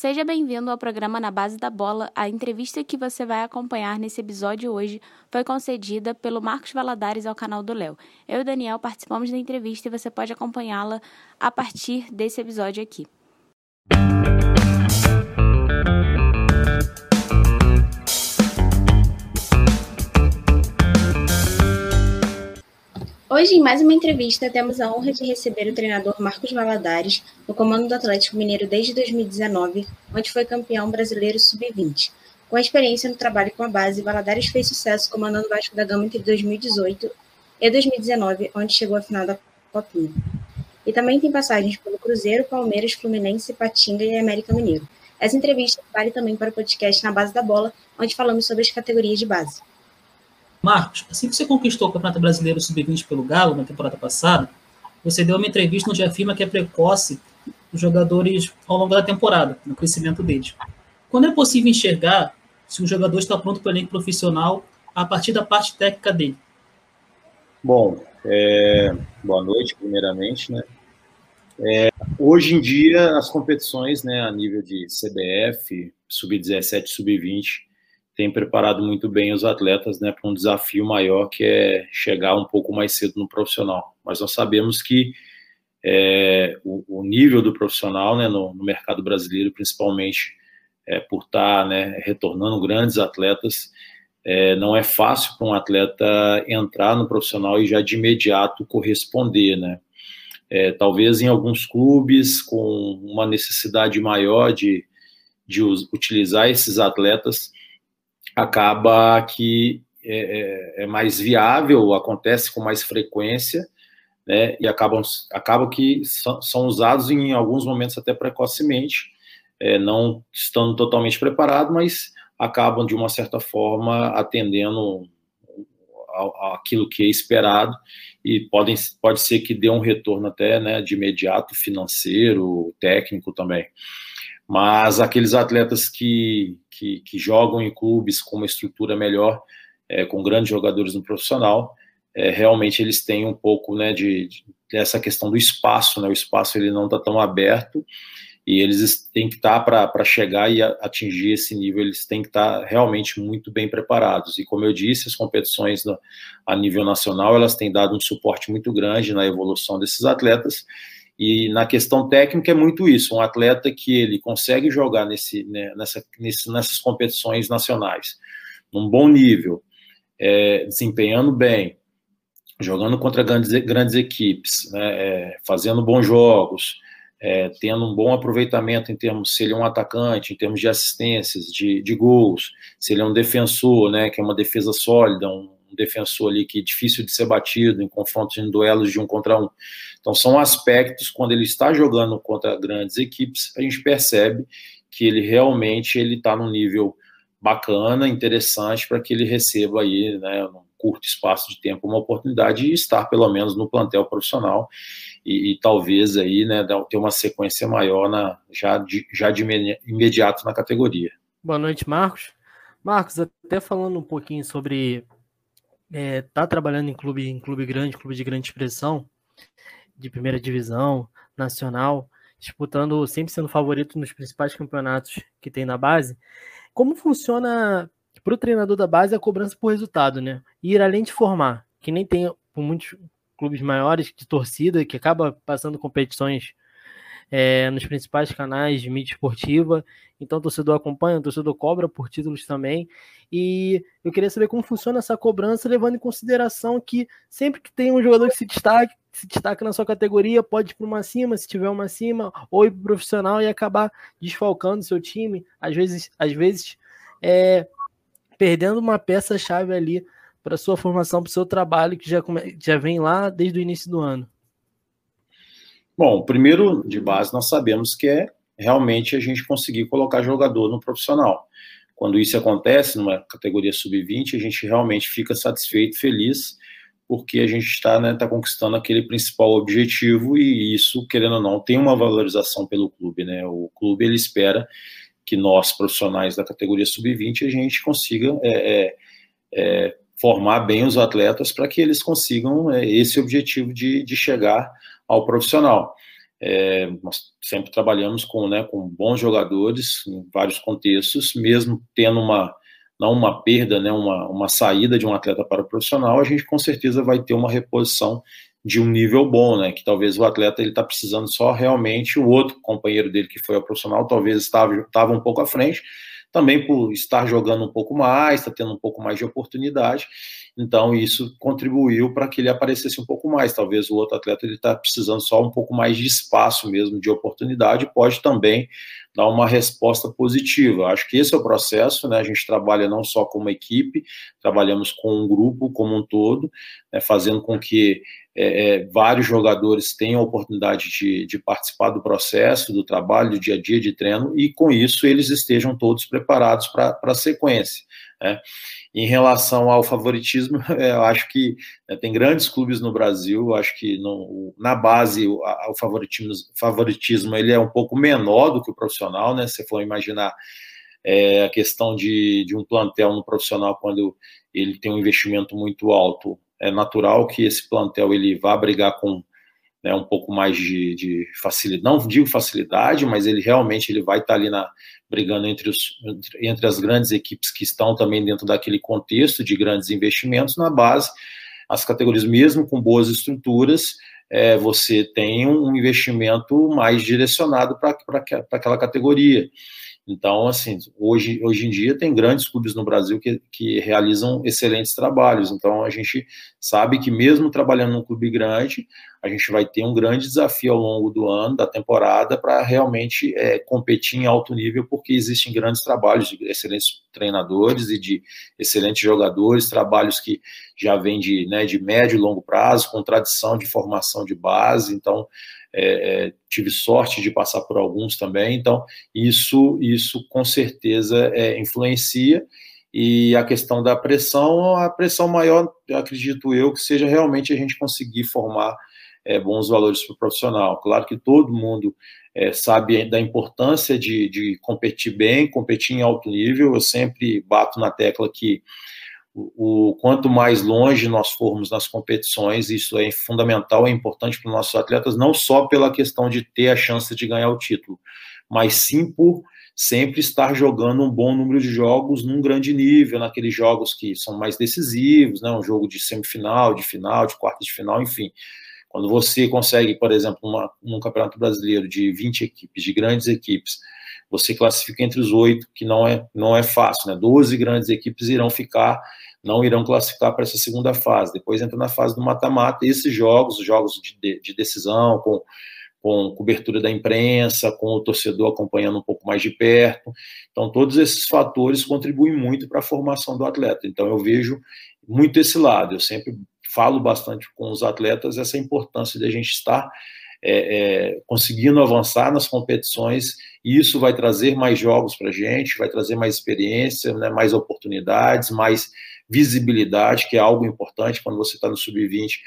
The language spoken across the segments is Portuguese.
Seja bem-vindo ao programa Na Base da Bola. A entrevista que você vai acompanhar nesse episódio hoje foi concedida pelo Marcos Valadares ao canal do Léo. Eu e o Daniel participamos da entrevista e você pode acompanhá-la a partir desse episódio aqui. Hoje, em mais uma entrevista, temos a honra de receber o treinador Marcos Valadares, no comando do Atlético Mineiro desde 2019, onde foi campeão brasileiro sub-20. Com a experiência no trabalho com a base, Valadares fez sucesso comandando o Vasco da Gama entre 2018 e 2019, onde chegou à final da Copinha. E também tem passagens pelo Cruzeiro, Palmeiras, Fluminense, Patinga e América Mineiro. Essa entrevista vale também para o podcast Na Base da Bola, onde falamos sobre as categorias de base. Marcos, assim que você conquistou o Campeonato Brasileiro Sub-20 pelo Galo na temporada passada, você deu uma entrevista onde afirma que é precoce os jogadores ao longo da temporada, no crescimento deles. Quando é possível enxergar se o jogador está pronto para o elenco profissional a partir da parte técnica dele? Bom, é, boa noite, primeiramente, né? É, hoje em dia, as competições, né, a nível de CBF, Sub-17, Sub-20, tem preparado muito bem os atletas né, para um desafio maior que é chegar um pouco mais cedo no profissional. Mas nós sabemos que é, o, o, nível do profissional né, no, no mercado brasileiro, principalmente é, por estar tá, né, retornando grandes atletas, é, não é fácil para um atleta entrar no profissional e já de imediato corresponder, né? É, talvez em alguns clubes com uma necessidade maior de, de utilizar esses atletas, acaba que é, é, é, mais viável, acontece com mais frequência, né, e acabam, acaba que são, são usados em alguns momentos até precocemente, é, não estando totalmente preparados, mas acabam, de uma certa forma, atendendo aquilo que é esperado e podem, pode ser que dê um retorno até né, de imediato financeiro, técnico também. Mas aqueles atletas que, que, que jogam em clubes com uma estrutura melhor, é, com grandes jogadores no profissional, é, realmente eles têm um pouco né, de, de essa questão do espaço, né? O espaço ele não está tão aberto e eles têm que estar tá para chegar e atingir esse nível, eles têm que estar tá realmente muito bem preparados. E como eu disse, as competições no, a nível nacional elas têm dado um suporte muito grande na evolução desses atletas e na questão técnica é muito isso, um atleta que ele consegue jogar nesse, né, nessa, nesse, nessas competições nacionais, num bom nível, é, desempenhando bem, jogando contra grandes, grandes equipes, né, é, fazendo bons jogos, é, tendo um bom aproveitamento em termos, se ele é um atacante, em termos de assistências, de, de gols, se ele é um defensor, né, que é uma defesa sólida, um, um defensor ali que é difícil de ser batido em confrontos em duelos de um contra um. Então são aspectos quando ele está jogando contra grandes equipes, a gente percebe que ele realmente ele está num nível bacana, interessante para que ele receba aí, né, num curto espaço de tempo uma oportunidade de estar pelo menos no plantel profissional e, e talvez aí, né, ter uma sequência maior na já de, já de imediato na categoria. Boa noite, Marcos. Marcos, até falando um pouquinho sobre é, tá trabalhando em clube, em clube grande, clube de grande expressão, de primeira divisão, nacional, disputando, sempre sendo favorito nos principais campeonatos que tem na base. Como funciona para o treinador da base a cobrança por resultado, né? Ir além de formar, que nem tem muitos clubes maiores de torcida, que acaba passando competições é, nos principais canais de mídia esportiva. Então o torcedor acompanha, o torcedor cobra por títulos também. E eu queria saber como funciona essa cobrança, levando em consideração que sempre que tem um jogador que se destaque, se destaca na sua categoria, pode ir para uma cima, se tiver uma cima, ou ir para profissional e acabar desfalcando seu time, às vezes, às vezes é, perdendo uma peça-chave ali para sua formação, para o seu trabalho, que já, já vem lá desde o início do ano. Bom, primeiro de base nós sabemos que é realmente a gente conseguir colocar jogador no profissional. Quando isso acontece numa categoria sub-20, a gente realmente fica satisfeito, feliz, porque a gente está né, tá conquistando aquele principal objetivo e isso, querendo ou não, tem uma valorização pelo clube. Né? O clube ele espera que nós, profissionais da categoria sub-20, a gente consiga é, é, é, formar bem os atletas para que eles consigam é, esse objetivo de, de chegar ao profissional. É, nós sempre trabalhamos com, né, com bons jogadores em vários contextos, mesmo tendo uma não uma perda, né, uma, uma saída de um atleta para o profissional, a gente com certeza vai ter uma reposição de um nível bom, né? Que talvez o atleta ele está precisando só realmente o outro companheiro dele que foi ao profissional, talvez estava, estava um pouco à frente, também por estar jogando um pouco mais, está tendo um pouco mais de oportunidade. Então, isso contribuiu para que ele aparecesse um pouco mais. Talvez o outro atleta ele está precisando só um pouco mais de espaço mesmo, de oportunidade, pode também dar uma resposta positiva. Acho que esse é o processo, né? A gente trabalha não só como equipe, trabalhamos com um grupo como um todo, né? fazendo com que é, é, vários jogadores tenham a oportunidade de, de, participar do processo, do trabalho, do dia a dia de treino, e com isso eles estejam todos preparados para a sequência. Né? Em relação ao favoritismo, eu acho que né, tem grandes clubes no Brasil, acho que no, na base o, o favoritismo, favoritismo ele é um pouco menor do que o profissional, né? Se for imaginar é, a questão de, de um plantel no profissional quando ele tem um investimento muito alto, é natural que esse plantel ele vá brigar com né, um pouco mais de, de, facilidade, não digo facilidade, mas ele realmente ele vai estar ali na, brigando entre, os, entre as grandes equipes que estão também dentro daquele contexto de grandes investimentos na base, as categorias mesmo com boas estruturas, é, você tem um investimento mais direcionado para aquela categoria. Então, assim, hoje, hoje em dia tem grandes clubes no Brasil que, que realizam excelentes trabalhos. Então, a gente sabe que mesmo trabalhando num clube grande, a gente vai ter um grande desafio ao longo do ano, da temporada, para realmente é, competir em alto nível, porque existem grandes trabalhos de excelentes treinadores e de excelentes jogadores, trabalhos que já vêm de, né, de médio e longo prazo, com tradição de formação de base. Então, é, é, tive sorte de passar por alguns também, então isso, isso com certeza é, influencia. E a questão da pressão, a pressão maior, acredito eu, que seja realmente a gente conseguir formar é, bons valores para o profissional. Claro que todo mundo é, sabe da importância de, de competir bem, competir em alto nível. Eu sempre bato na tecla que o, o, quanto mais longe nós formos nas competições, isso é fundamental, é importante para os nossos atletas, não só pela questão de ter a chance de ganhar o título, mas sim por sempre estar jogando um bom número de jogos num grande nível, naqueles jogos que são mais decisivos, né, um jogo de semifinal, de final, de quarta de final, enfim. Quando você consegue, por exemplo, uma, num campeonato brasileiro de 20 equipes, de grandes equipes, você classifica entre os oito, que não é, não é fácil, né? 12 grandes equipes irão ficar, não irão classificar para essa segunda fase. Depois entra na fase do mata-mata, esses jogos, jogos de, de decisão, com, com cobertura da imprensa, com o torcedor acompanhando um pouco mais de perto. Então, todos esses fatores contribuem muito para a formação do atleta. Então, eu vejo muito esse lado. Eu sempre falo bastante com os atletas essa importância de a gente estar é, é, conseguindo avançar nas competições, e isso vai trazer mais jogos para a gente, vai trazer mais experiência, né, mais oportunidades, mais visibilidade, que é algo importante quando você está no sub-20.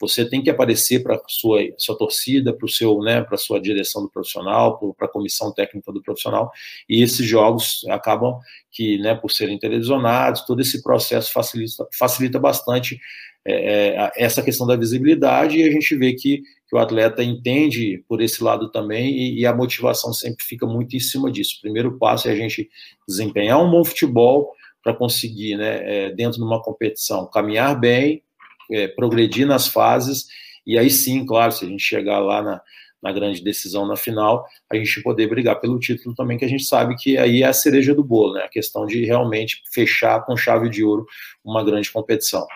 Você tem que aparecer para sua, sua torcida, para o seu, né, para sua direção do profissional, para a comissão técnica do profissional, e esses jogos acabam que, né, por serem televisionados, todo esse processo facilita, facilita bastante é, é essa questão da visibilidade, e a gente vê que que o atleta entende por esse lado também e, e, a motivação sempre fica muito em cima disso. O primeiro passo é a gente desempenhar um bom futebol para conseguir, né, é, dentro de uma competição, caminhar bem, é, progredir nas fases e aí sim, claro, se a gente chegar lá na, na grande decisão na final, a gente poder brigar pelo título também, que a gente sabe que aí é a cereja do bolo, né? A questão de realmente fechar com chave de ouro uma grande competição.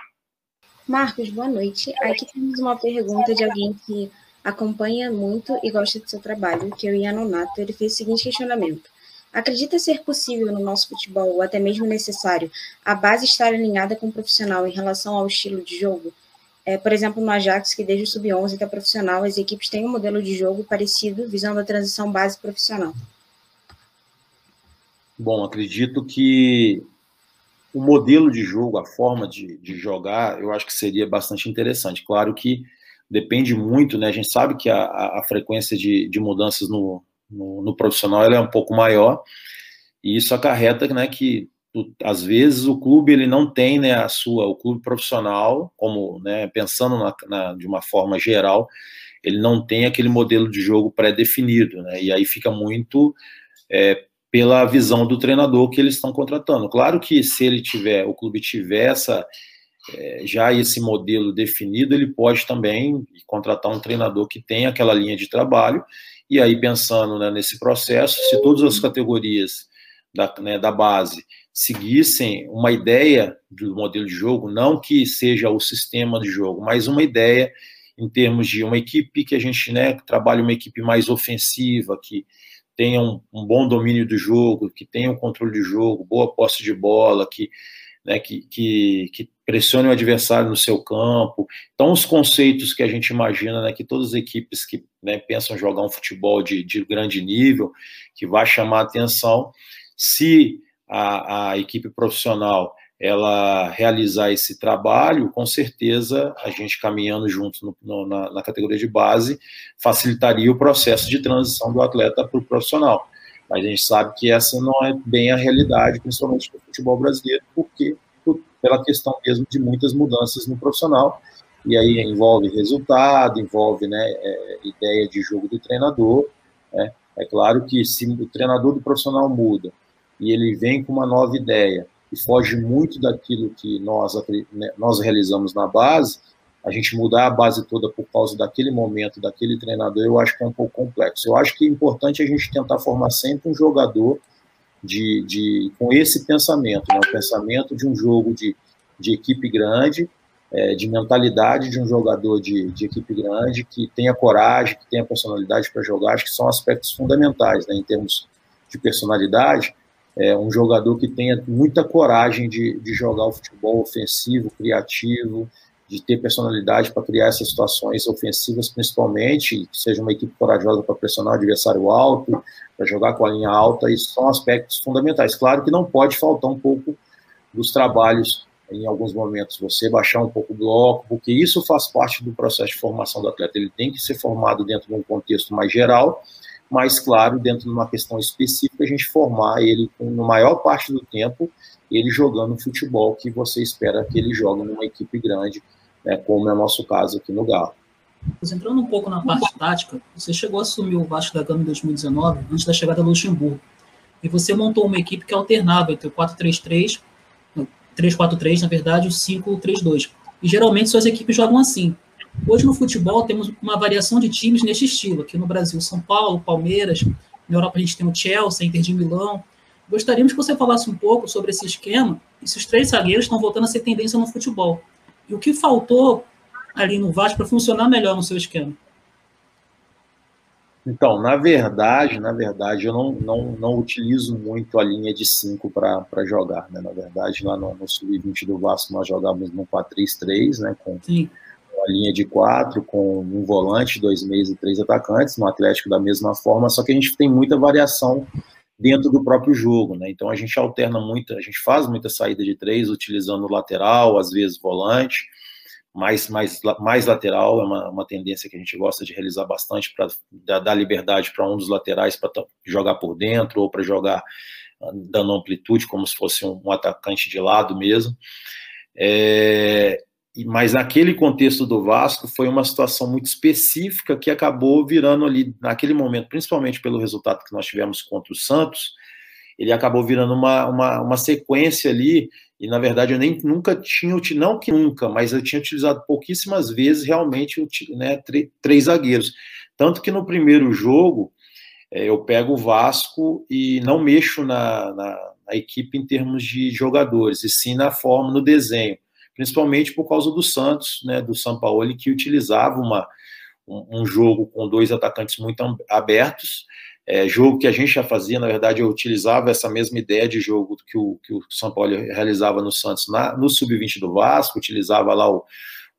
Marcos, boa noite. Aqui temos uma pergunta de alguém que acompanha muito e gosta do seu trabalho, que é o Ian Nonato. Ele fez o seguinte questionamento. Acredita ser possível no nosso futebol, ou até mesmo necessário, a base estar alinhada com o profissional em relação ao estilo de jogo? É, por exemplo, no Ajax, que desde o sub-11 até profissional, as equipes têm um modelo de jogo parecido, visando a transição base profissional. Bom, acredito que o modelo de jogo, a forma de, de jogar, eu acho que seria bastante interessante. Claro que depende muito, né? A gente sabe que a, a frequência de, de mudanças no, no, no, profissional é um pouco maior, e isso acarreta né, que às vezes o clube ele não tem né, a sua, o clube profissional, como né, pensando na, na, de uma forma geral, ele não tem aquele modelo de jogo pré-definido, né? E aí fica muito é, pela visão do treinador que eles estão contratando. Claro que se ele tiver, o clube tiver essa, é, já esse modelo definido, ele pode também contratar um treinador que tenha aquela linha de trabalho. E aí, pensando né, nesse processo, se todas as categorias da, né, da base seguissem uma ideia do modelo de jogo, não que seja o sistema de jogo, mas uma ideia em termos de uma equipe que a gente né, trabalhe uma equipe mais ofensiva, que tenha um, um, bom domínio do jogo, que tenha um controle de jogo, boa posse de bola, que, né, que, que, que, pressione o adversário no seu campo. Então, os conceitos que a gente imagina, né, que todas as equipes que né, pensam jogar um futebol de, de grande nível, que vai chamar atenção, se a, a equipe profissional ela realizar esse trabalho, com certeza a gente caminhando junto no, no, na, na, categoria de base facilitaria o processo de transição do atleta para o profissional. Mas a gente sabe que essa não é bem a realidade, principalmente no futebol brasileiro, porque por, pela questão mesmo de muitas mudanças no profissional, e aí envolve resultado, envolve né, é, ideia de jogo do treinador. Né? É claro que se o treinador do profissional muda e ele vem com uma nova ideia, e foge muito daquilo que nós, né, nós realizamos na base, a gente mudar a base toda por causa daquele momento, daquele treinador, eu acho que é um pouco complexo. Eu acho que é importante a gente tentar formar sempre um jogador de, de com esse pensamento, né? o pensamento de um jogo de, de equipe grande, é, de mentalidade de um jogador de, de, equipe grande, que tenha coragem, que tenha personalidade para jogar, acho que são aspectos fundamentais né? em termos de personalidade é, um jogador que tenha muita coragem de, de jogar o futebol ofensivo, criativo, de ter personalidade para criar essas situações ofensivas, principalmente, que seja uma equipe corajosa para pressionar o adversário alto, para jogar com a linha alta, isso são aspectos fundamentais. Claro que não pode faltar um pouco dos trabalhos em alguns momentos, você baixar um pouco o bloco, porque isso faz parte do processo de formação do atleta. Ele tem que ser formado dentro de um contexto mais geral, mas, claro, dentro de uma questão específica, a gente formar ele, na maior parte do tempo, ele jogando futebol que você espera que ele jogue numa equipe grande, né, como é o nosso caso aqui no Galo. Entrando um pouco na parte tática, você chegou a assumir o Vasco da Gama em 2019, antes da chegada do Luxemburgo. E você montou uma equipe que alternava entre o 4-3-3, 3-4-3, na verdade, o 5-3-2. E geralmente suas equipes jogam assim. Hoje no futebol temos uma variação de times neste estilo. Aqui no Brasil, São Paulo, Palmeiras. Na Europa a gente tem o Chelsea, Inter de Milão. Gostaríamos que você falasse um pouco sobre esse esquema e se os três zagueiros estão voltando a ser tendência no futebol. E o que faltou ali no Vasco para funcionar melhor no seu esquema? Então, na verdade, na verdade, eu não, não, não utilizo muito a linha de 5 para jogar. Né? Na verdade, lá no, no Sub-20 do Vasco nós jogávamos no 4-3-3, né? Com, Sim uma linha de quatro com um volante, dois meios e três atacantes, no Atlético da mesma forma, só que a gente tem muita variação dentro do próprio jogo, né? Então a gente alterna muito, a gente faz muita saída de três, utilizando o lateral, às vezes volante, mais, mais, mais lateral, é uma, uma tendência que a gente gosta de realizar bastante para dar liberdade para um dos laterais para jogar por dentro ou para jogar ah, dando amplitude, como se fosse um, um atacante de lado mesmo. É, mas naquele contexto do Vasco foi uma situação muito específica que acabou virando ali, naquele momento, principalmente pelo resultado que nós tivemos contra o Santos, ele acabou virando uma, uma, uma sequência ali, e na verdade eu nem nunca tinha, não que nunca, mas eu tinha utilizado pouquíssimas vezes realmente né, três zagueiros. Tanto que no primeiro jogo é, eu pego o Vasco e não mexo na, na, na equipe em termos de jogadores, e sim na forma, no desenho principalmente por causa do Santos, né, do São Paulo, que utilizava uma, um, um jogo com dois atacantes muito abertos, é, jogo que a gente já fazia, na verdade, eu utilizava essa mesma ideia de jogo que o, que o São Paulo realizava no Santos, na, no sub-20 do Vasco, utilizava lá o,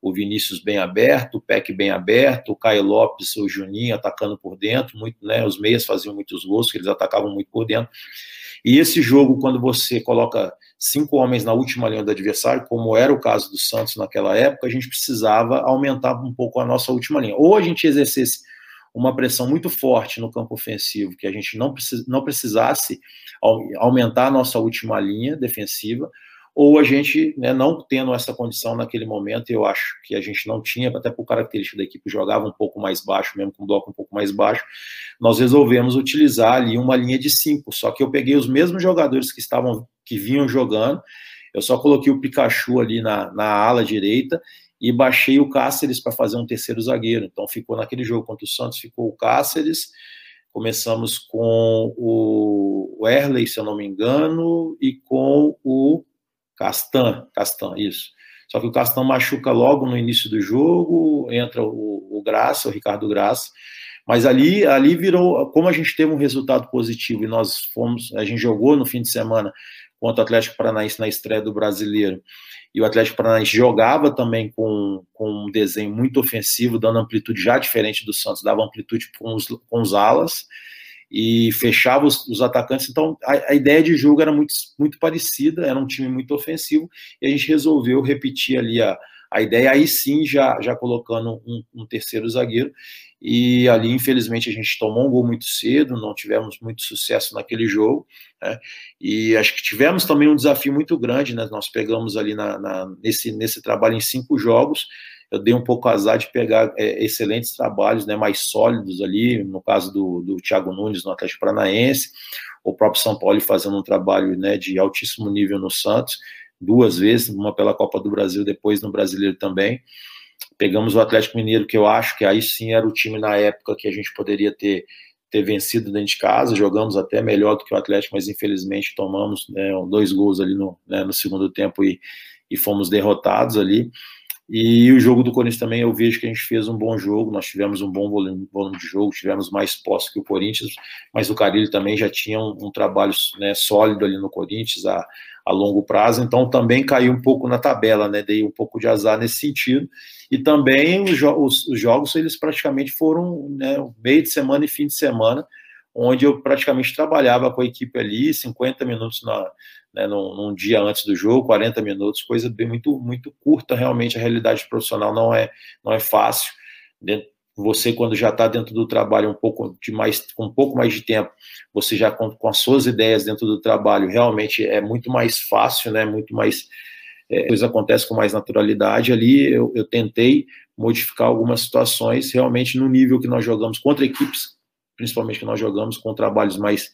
o Vinícius bem aberto, o Peck bem aberto, o Caio Lopes, o Juninho atacando por dentro, muito, né, os meias faziam muitos gols, eles atacavam muito por dentro. E esse jogo, quando você coloca cinco homens na última linha do adversário, como era o caso do Santos naquela época, a gente precisava aumentar um pouco a nossa última linha. Ou a gente exercesse uma pressão muito forte no campo ofensivo, que a gente não, precis, não precisasse aumentar a nossa última linha defensiva, ou a gente, né, não tendo essa condição naquele momento, eu acho que a gente não tinha, até por característica da equipe, jogava um pouco mais baixo, mesmo com um bloco um pouco mais baixo, nós resolvemos utilizar ali uma linha de cinco, só que eu peguei os mesmos jogadores que estavam, que vinham jogando, eu só coloquei o Pikachu ali na, na ala direita e baixei o Cáceres para fazer um terceiro zagueiro, então ficou naquele jogo contra o Santos, ficou o Cáceres, começamos com o Erley, se eu não me engano, e com o Castan, Castan, isso. Só que o Castan machuca logo no início do jogo, entra o, o Graça, o Ricardo Graça. Mas ali, ali virou, como a gente teve um resultado positivo e nós fomos, a gente jogou no fim de semana contra o Atlético Paranaense na estreia do Brasileiro, e o Atlético Paranaense jogava também com, com um desenho muito ofensivo, dando amplitude já diferente do Santos, dava amplitude com os, com os alas, e fechava os, os atacantes. Então, a, a, ideia de jogo era muito, muito parecida, era um time muito ofensivo, e a gente resolveu repetir ali a, a ideia, aí sim, já, já colocando um, um terceiro zagueiro. E ali, infelizmente, a gente tomou um gol muito cedo, não tivemos muito sucesso naquele jogo. Né? E acho que tivemos também um desafio muito grande, né? Nós pegamos ali na, na nesse, nesse trabalho em cinco jogos, eu dei um pouco azar de pegar é, excelentes trabalhos, né, mais sólidos ali, no caso do, do Thiago Nunes no Atlético Paranaense, o próprio São Paulo fazendo um trabalho né, de altíssimo nível no Santos, duas vezes, uma pela Copa do Brasil, depois no Brasileiro também. Pegamos o Atlético Mineiro, que eu acho que aí sim era o time na época que a gente poderia ter, ter vencido dentro de casa, jogamos até melhor do que o Atlético, mas infelizmente tomamos né, dois gols ali no, né, no segundo tempo e, e fomos derrotados ali. E o jogo do Corinthians também eu vejo que a gente fez um bom jogo, nós tivemos um bom volume, volume de jogo, tivemos mais posse que o Corinthians, mas o Carilho também já tinha um, um trabalho né, sólido ali no Corinthians a, a longo prazo, então também caiu um pouco na tabela, né? Dei um pouco de azar nesse sentido. E também os, os, os jogos eles praticamente foram né, meio de semana e fim de semana, onde eu praticamente trabalhava com a equipe ali, 50 minutos na, né, num, num, dia antes do jogo, 40 minutos, coisa bem muito, muito curta, realmente a realidade profissional não é, não é fácil. Você, quando já está dentro do trabalho um pouco de mais, com um pouco mais de tempo, você já com, com as suas ideias dentro do trabalho, realmente é muito mais fácil, né, muito mais, é, coisa acontece com mais naturalidade. Ali eu, eu tentei modificar algumas situações, realmente no nível que nós jogamos contra equipes principalmente que nós jogamos com trabalhos mais,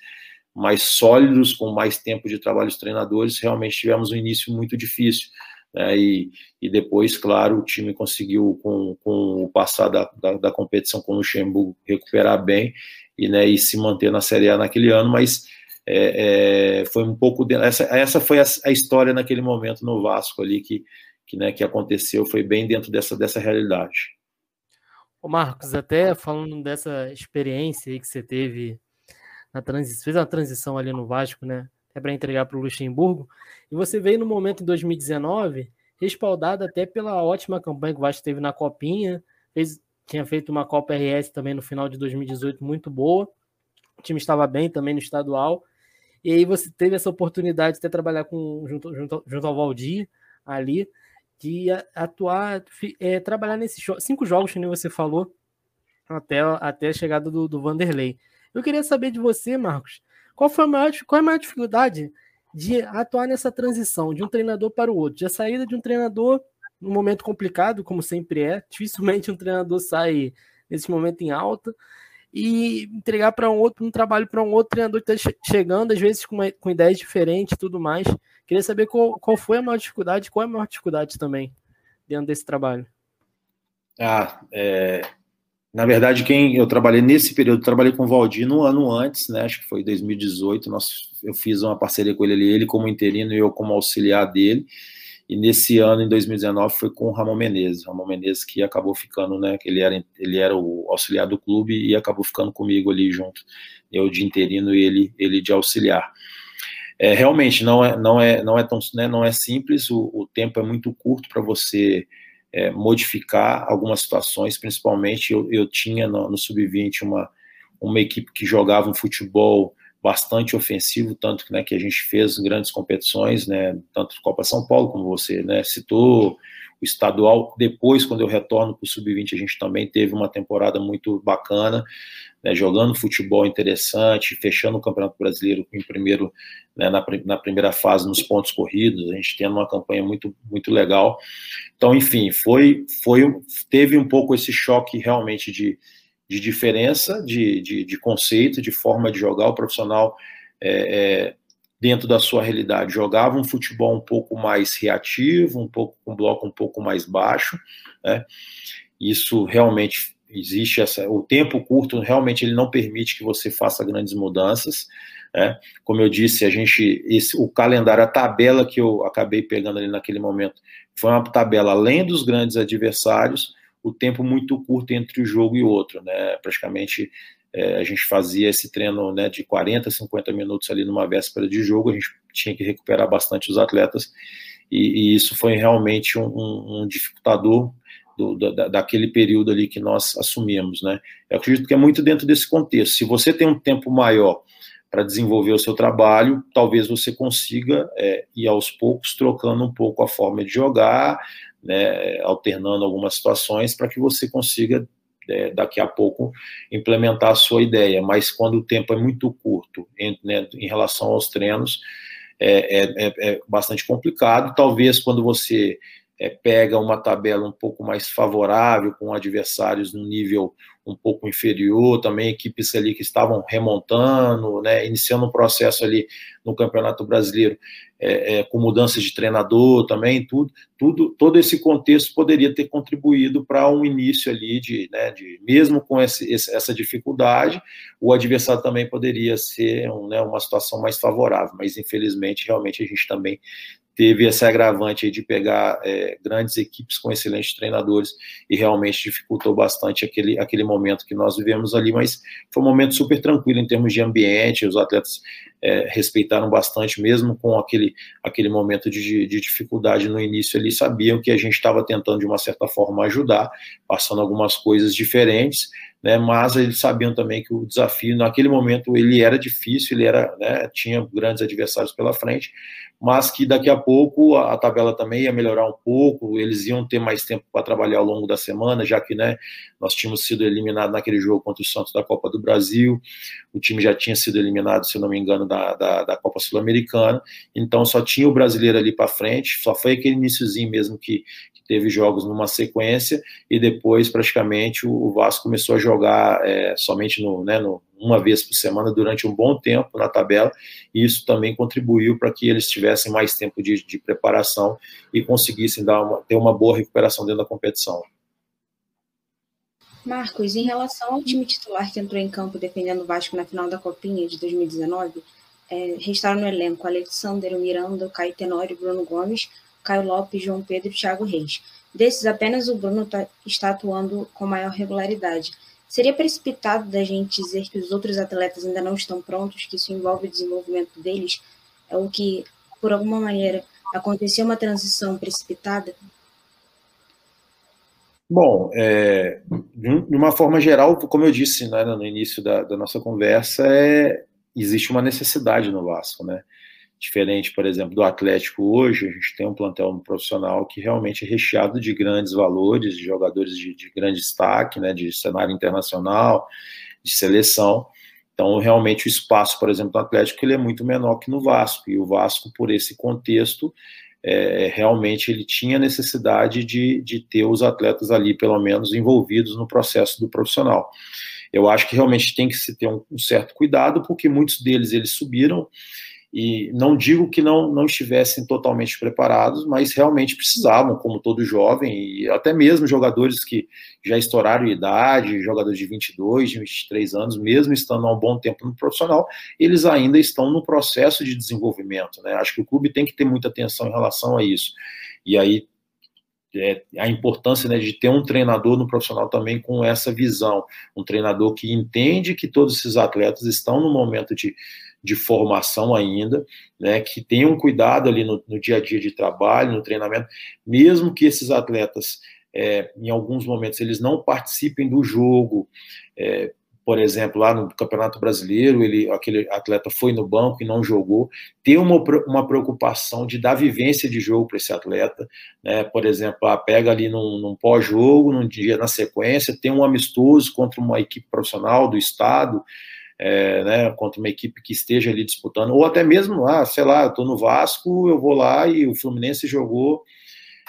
mais sólidos, com mais tempo de trabalho dos treinadores, realmente tivemos um início muito difícil. Né? E, e depois, claro, o time conseguiu, com, com o passar da, da, da competição com o Luxemburgo, recuperar bem e, né, e se manter na Série A naquele ano, mas é, é, foi um pouco. De, essa, essa foi a, a, história naquele momento no Vasco ali que, que, né, que aconteceu, foi bem dentro dessa, dessa realidade. Ô Marcos, até falando dessa experiência que você teve na transição, fez uma transição ali no Vasco, né? É para entregar para o Luxemburgo. E você veio no momento em 2019, respaldado até pela ótima campanha que o Vasco teve na Copinha, fez, tinha feito uma Copa RS também no final de 2018 muito boa. O time estava bem também no estadual. E aí você teve essa oportunidade de até trabalhar com, junto, junto, junto ao Valdir ali de atuar, é, trabalhar nesses cinco jogos que você falou, até, até a chegada do, do Vanderlei. Eu queria saber de você, Marcos, qual foi a maior, qual é a maior dificuldade de atuar nessa transição de um treinador para o outro, de a saída de um treinador num momento complicado, como sempre é, dificilmente um treinador sai nesse momento em alta, e entregar para um outro um trabalho para um outro treinador que está chegando, às vezes com, uma, com ideias diferentes e tudo mais. Queria saber qual, qual foi a maior dificuldade, qual é a maior dificuldade também dentro desse trabalho. Ah, é, na verdade, quem eu trabalhei nesse período, trabalhei com o Valdir um ano antes, né? Acho que foi 2018. Nós, eu fiz uma parceria com ele ele como interino e eu como auxiliar dele. E nesse ano, em 2019, foi com o Ramon Menezes. Ramon Menezes que acabou ficando, né? Ele era, ele era o auxiliar do clube e acabou ficando comigo ali junto. Eu de interino e ele, ele de auxiliar. É, realmente não é, não é, não é tão, né, não é simples. O, o tempo é muito curto para você é, modificar algumas situações. Principalmente eu, eu tinha no, no sub-20 uma uma equipe que jogava um futebol bastante ofensivo, tanto né, que a gente fez grandes competições, né, tanto Copa São Paulo, como você né, citou, o estadual. Depois, quando eu retorno para o sub-20, a gente também teve uma temporada muito bacana, né, jogando futebol interessante, fechando o Campeonato Brasileiro em primeiro, né, na, na, primeira fase nos pontos corridos, a gente tendo uma campanha muito, muito legal. Então, enfim, foi, foi teve um pouco esse choque realmente de, de diferença de, de, de conceito, de forma de jogar o profissional. É, é, dentro da sua realidade, jogava um futebol um pouco mais reativo, um pouco com um bloco um pouco mais baixo, né? Isso realmente existe essa, o tempo curto realmente ele não permite que você faça grandes mudanças, né? Como eu disse, a gente esse, o calendário, a tabela que eu acabei pegando ali naquele momento foi uma tabela além dos grandes adversários, o tempo muito curto entre um jogo e outro, né? Praticamente é, a gente fazia esse treino né, de 40, 50 minutos ali numa véspera de jogo, a gente tinha que recuperar bastante os atletas, e, e isso foi realmente um, um, dificultador do, da, daquele período ali que nós assumimos. Né? Eu acredito que é muito dentro desse contexto. Se você tem um tempo maior para desenvolver o seu trabalho, talvez você consiga é, ir aos poucos trocando um pouco a forma de jogar, né, alternando algumas situações para que você consiga é, daqui a pouco implementar a sua ideia, mas quando o tempo é muito curto em, né, em relação aos treinos, é, é, é, é bastante complicado. Talvez quando você é, pega uma tabela um pouco mais favorável, com adversários no nível um pouco inferior, também equipes ali que estavam remontando, né, iniciando um processo ali no Campeonato Brasileiro, é, é, com mudança de treinador também, tudo, tudo, todo esse contexto poderia ter contribuído para um início ali de, né, de mesmo com esse, esse, essa dificuldade, o adversário também poderia ser um, né, uma situação mais favorável, mas infelizmente realmente a gente também teve esse agravante de pegar é, grandes equipes com excelentes treinadores e realmente dificultou bastante aquele, aquele momento que nós vivemos ali, mas foi um momento super tranquilo em termos de ambiente, os atletas é, respeitaram bastante, mesmo com aquele, aquele momento de, de dificuldade no início ali, sabiam que a gente estava tentando de uma certa forma ajudar, passando algumas coisas diferentes, né, mas eles sabiam também que o desafio naquele momento ele era difícil, ele era, né, tinha grandes adversários pela frente, mas que daqui a pouco a, a, tabela também ia melhorar um pouco, eles iam ter mais tempo para trabalhar ao longo da semana, já que né, nós tínhamos sido eliminados naquele jogo contra o Santos da Copa do Brasil, o time já tinha sido eliminado, se não me engano, da, da, da Copa Sul-Americana, então só tinha o brasileiro ali para frente, só foi aquele iníciozinho mesmo que, teve jogos numa sequência e depois praticamente o Vasco começou a jogar é, somente no, né, no, uma vez por semana durante um bom tempo na tabela e isso também contribuiu para que eles tivessem mais tempo de, de preparação e conseguissem dar uma, ter uma boa recuperação dentro da competição. Marcos, em relação ao time titular que entrou em campo defendendo o Vasco na final da Copinha de 2019, é, restaram no elenco Alexander Miranda, Caio Tenório Bruno Gomes, Caio Lopes, João Pedro e Thiago Reis. Desses, apenas o Bruno tá, está atuando com maior regularidade. Seria precipitado da gente dizer que os outros atletas ainda não estão prontos, que isso envolve o desenvolvimento deles, é o que, por alguma maneira, aconteceu uma transição precipitada? Bom, é, de uma forma geral, como eu disse né, no início da, da nossa conversa, é, existe uma necessidade no Vasco, né? Diferente, por exemplo, do Atlético hoje, a gente tem um plantel profissional que realmente é recheado de grandes valores, de jogadores de, de grande destaque, né, de cenário internacional, de seleção. Então, realmente, o espaço, por exemplo, do Atlético ele é muito menor que no Vasco. E o Vasco, por esse contexto, é, realmente ele tinha necessidade de, de ter os atletas ali, pelo menos, envolvidos no processo do profissional. Eu acho que realmente tem que se ter um, um certo cuidado, porque muitos deles eles subiram e não digo que não, não estivessem totalmente preparados, mas realmente precisavam, como todo jovem, e até mesmo jogadores que já estouraram idade, jogadores de 22, de 23 anos, mesmo estando há um bom tempo no profissional, eles ainda estão no processo de desenvolvimento. Né? Acho que o clube tem que ter muita atenção em relação a isso. E aí é, a importância né, de ter um treinador no profissional também com essa visão, um treinador que entende que todos esses atletas estão no momento de de formação ainda, né, que tenham cuidado ali no, no, dia a dia de trabalho, no treinamento, mesmo que esses atletas, é, em alguns momentos, eles não participem do jogo, é, por exemplo, lá no Campeonato Brasileiro, ele, aquele atleta foi no banco e não jogou, ter uma, uma preocupação de dar vivência de jogo para esse atleta, né? Por exemplo, ah, pega ali num, num pós-jogo, num dia na sequência, tem um amistoso contra uma equipe profissional do estado, é, né, contra uma equipe que esteja ali disputando, ou até mesmo, ah, sei lá, estou no Vasco, eu vou lá e o Fluminense jogou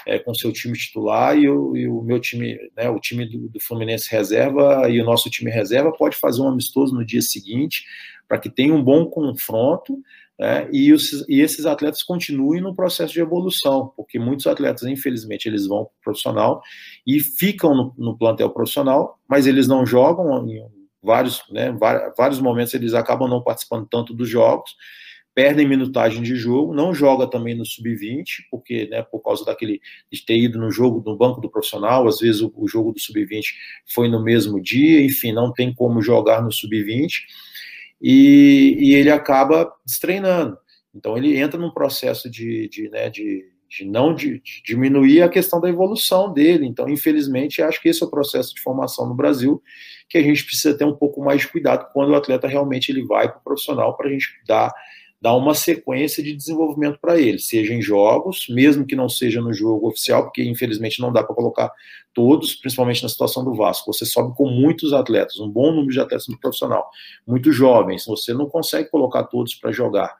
é, com seu time titular e, o, e o meu time, né, o time do, do, Fluminense reserva e o nosso time reserva pode fazer um amistoso no dia seguinte para que tenha um bom confronto né, e, os, e, esses atletas continuem no processo de evolução, porque muitos atletas, infelizmente, eles vão para o profissional e ficam no, no, plantel profissional, mas eles não jogam em vários, né, vários momentos eles acabam não participando tanto dos jogos perdem minutagem de jogo, não joga também no sub-20, porque, né, por causa daquele de ter ido no jogo no banco do profissional, às vezes o, o jogo do sub-20 foi no mesmo dia, enfim, não tem como jogar no sub-20, e, e, ele acaba destreinando. Então ele entra num processo de, de, né, de, de não de, de diminuir a questão da evolução dele. Então, infelizmente, acho que esse é o processo de formação no Brasil que a gente precisa ter um pouco mais de cuidado quando o atleta realmente ele vai para o profissional para a gente dar dar uma sequência de desenvolvimento para ele, seja em jogos, mesmo que não seja no jogo oficial, porque infelizmente não dá para colocar todos, principalmente na situação do Vasco. Você sobe com muitos atletas, um bom número de atletas no profissional, muito jovens, você não consegue colocar todos para jogar.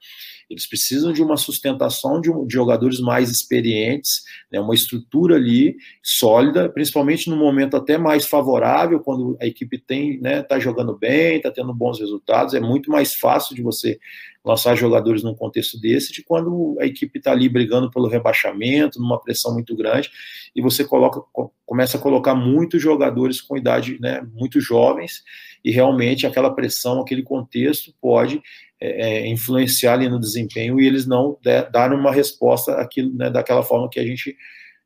Eles precisam de uma sustentação de, de jogadores mais experientes, né, uma estrutura ali sólida, principalmente no momento até mais favorável, quando a equipe tem, né, tá jogando bem, está tendo bons resultados, é muito mais fácil de você lançar jogadores num contexto desse, de quando a equipe está ali brigando pelo rebaixamento, numa pressão muito grande, e você coloca, começa a colocar muitos jogadores com idade, né, muito jovens, e realmente aquela pressão, aquele contexto pode é, é influenciar ali no desempenho e eles não darem uma resposta aquilo, né, daquela forma que a gente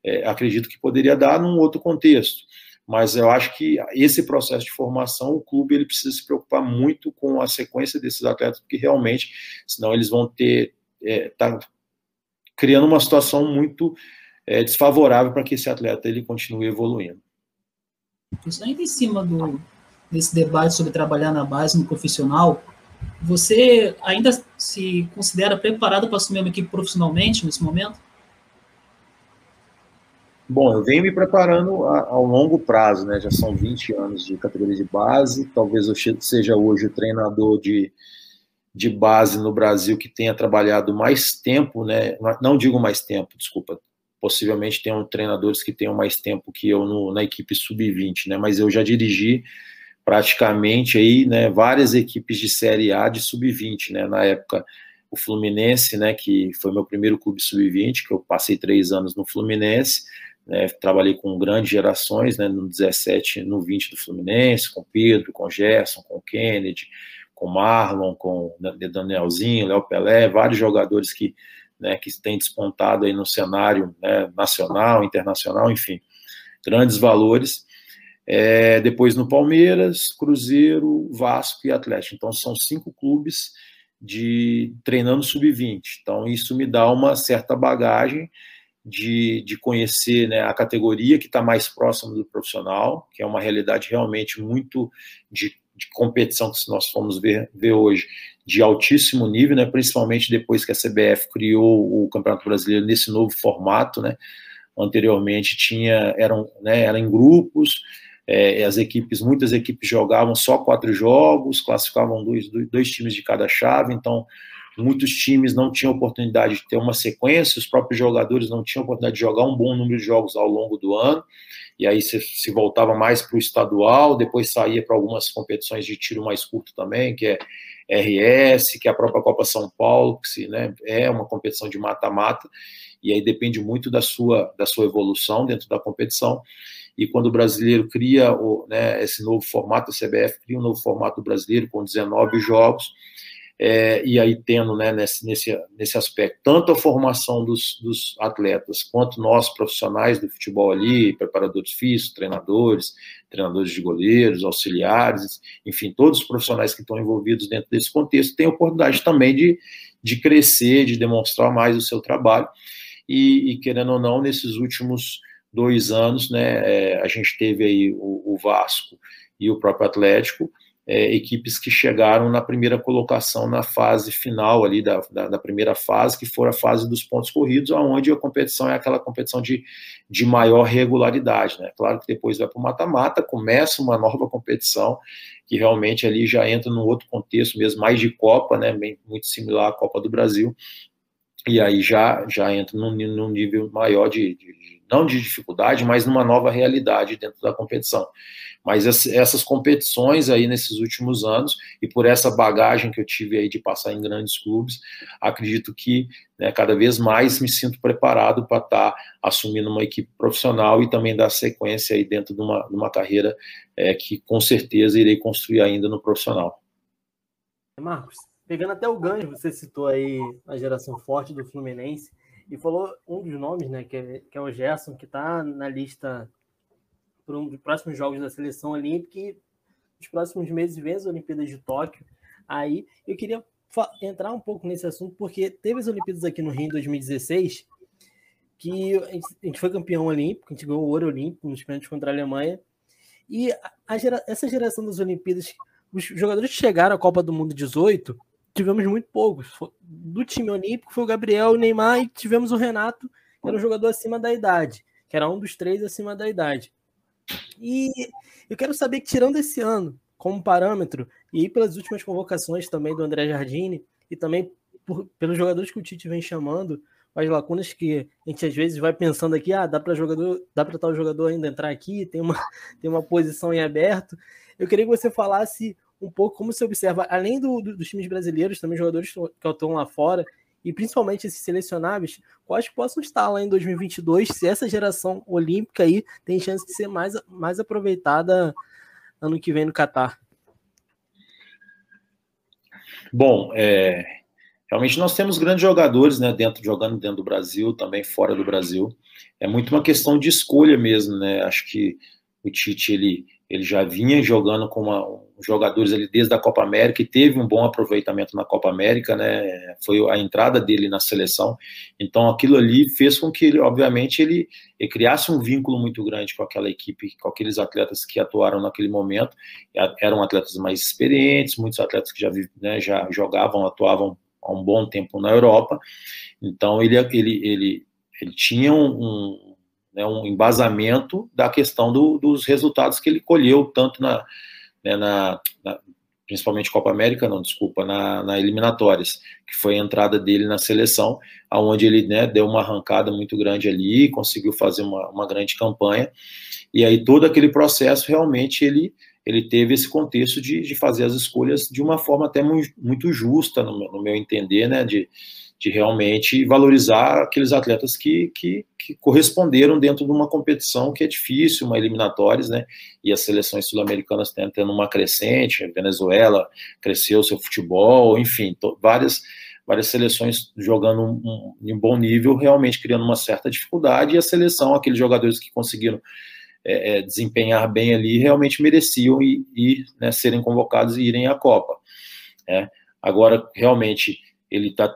é, acredita que poderia dar num outro contexto mas eu acho que esse processo de formação, o clube ele precisa se preocupar muito com a sequência desses atletas, porque realmente, senão eles vão ter, é, tá criando uma situação muito é, desfavorável para que esse atleta ele continue evoluindo. Isso ainda em cima do, desse debate sobre trabalhar na base, no profissional, você ainda se considera preparado para assumir uma equipe profissionalmente nesse momento? Bom, eu venho me preparando a, ao longo prazo, né? Já são 20 anos de categoria de base. Talvez eu seja hoje o treinador de, de base no Brasil que tenha trabalhado mais tempo, né? Não digo mais tempo, desculpa. Possivelmente tenham treinadores que tenham mais tempo que eu no, na equipe sub-20, né? Mas eu já dirigi praticamente aí, né, várias equipes de Série A de sub-20, né? Na época o Fluminense, né, que foi meu primeiro clube sub-20, que eu passei três anos no Fluminense, né, trabalhei com grandes gerações, né, no 17, no 20 do Fluminense, com Pedro, com Gerson, com Kennedy, com Marlon, com Danielzinho, Léo Pelé, vários jogadores que, né, que têm despontado aí no cenário né, nacional, internacional, enfim, grandes valores. É, depois no Palmeiras, Cruzeiro, Vasco e Atlético. Então são cinco clubes de treinando sub-20. Então isso me dá uma certa bagagem de, de conhecer né, a categoria que está mais próxima do profissional, que é uma realidade realmente muito de, de competição que nós fomos ver, ver hoje, de altíssimo nível, né, principalmente depois que a CBF criou o Campeonato Brasileiro nesse novo formato, né, anteriormente tinha, eram, né, era em grupos, é, as equipes, muitas equipes jogavam só quatro jogos, classificavam dois, dois, times de cada chave, então muitos times não tinham oportunidade de ter uma sequência, os próprios jogadores não tinham oportunidade de jogar um bom número de jogos ao longo do ano, e aí se, se voltava mais para o estadual, depois saía para algumas competições de tiro mais curto também, que é RS, que é a própria Copa São Paulo, que se, né, é uma competição de mata-mata, e aí depende muito da sua, da sua evolução dentro da competição. E quando o brasileiro cria o, né, esse novo formato, a CBF cria um novo formato brasileiro com 19 jogos, é, e aí tendo né, nesse, nesse, nesse aspecto tanto a formação dos, dos, atletas quanto nós profissionais do futebol ali, preparadores físicos, treinadores, treinadores de goleiros, auxiliares, enfim, todos os profissionais que estão envolvidos dentro desse contexto têm oportunidade também de, de crescer, de demonstrar mais o seu trabalho. E, e querendo ou não, nesses últimos dois anos, né, é, a gente teve aí o, o Vasco e o próprio Atlético, é, equipes que chegaram na primeira colocação na fase final ali da, da, da, primeira fase, que foi a fase dos pontos corridos, onde a competição é aquela competição de, de maior regularidade, né? Claro que depois vai para o mata-mata, começa uma nova competição que realmente ali já entra num outro contexto mesmo, mais de Copa, né? Bem, muito similar à Copa do Brasil, e aí já, já entra num, num nível maior de, de, não de dificuldade, mas numa nova realidade dentro da competição. Mas essas competições aí nesses últimos anos, e por essa bagagem que eu tive aí de passar em grandes clubes, acredito que né, cada vez mais me sinto preparado para estar tá assumindo uma equipe profissional e também dar sequência aí dentro de uma, de uma carreira é, que com certeza irei construir ainda no profissional. Marcos, pegando até o ganho, você citou aí a geração forte do Fluminense e falou um dos nomes, né, que é, que é o Gerson, que está na lista para um dos próximos jogos da seleção olímpica e nos próximos meses vem as Olimpíadas de Tóquio. Aí eu queria entrar um pouco nesse assunto, porque teve as Olimpíadas aqui no Rio em 2016, que a gente foi campeão olímpico, a gente ganhou o ouro olímpico nos pênaltis contra a Alemanha. E a gera, essa geração das Olimpíadas, os jogadores que chegaram à Copa do Mundo 18, tivemos muito poucos. Do time olímpico foi o Gabriel, o Neymar e tivemos o Renato, que era um jogador acima da idade, que era um dos três acima da idade. E eu quero saber que, tirando esse ano como parâmetro, e pelas últimas convocações também do André Jardine, e também por, pelos jogadores que o Tite vem chamando, as lacunas que a gente às vezes vai pensando aqui, ah, dá para jogador, dá para tal jogador ainda entrar aqui, tem uma, tem uma posição em aberto. Eu queria que você falasse um pouco como você observa, além do, do, dos times brasileiros, também jogadores que estão lá fora, e principalmente esses selecionáveis, quais possam estar lá em 2022, se essa geração olímpica aí tem chance de ser mais, mais aproveitada ano que vem no Catar. Bom, é, realmente nós temos grandes jogadores, né, dentro jogando dentro do Brasil, também fora do Brasil. É muito uma questão de escolha mesmo, né? Acho que o Tite ele ele já vinha jogando com uma, jogadores ali desde a Copa América e teve um bom aproveitamento na Copa América, né? Foi a entrada dele na seleção. Então aquilo ali fez com que ele, obviamente, ele, ele criasse um vínculo muito grande com aquela equipe, com aqueles atletas que atuaram naquele momento. Eram atletas mais experientes, muitos atletas que já, né, já jogavam, atuavam há um bom tempo na Europa. Então ele, ele, ele, ele tinha um, né, um embasamento da questão do, dos resultados que ele colheu, tanto na, né, na, na, principalmente Copa América, não, desculpa, na, na, eliminatórias, que foi a entrada dele na seleção, aonde ele né, deu uma arrancada muito grande ali, conseguiu fazer uma, uma grande campanha, e aí todo aquele processo realmente ele ele teve esse contexto de, de fazer as escolhas de uma forma até muito, muito justa, no, no meu entender, né, de, de realmente valorizar aqueles atletas que, que, que, corresponderam dentro de uma competição que é difícil, uma eliminatórias, né? E as seleções sul-americanas tendo uma crescente, a Venezuela cresceu seu futebol, enfim, várias várias seleções jogando um, um, em bom nível, realmente criando uma certa dificuldade, e a seleção, aqueles jogadores que conseguiram é, é, desempenhar bem ali, realmente mereciam ir, ir né, serem convocados e irem à Copa. Né? Agora, realmente, ele está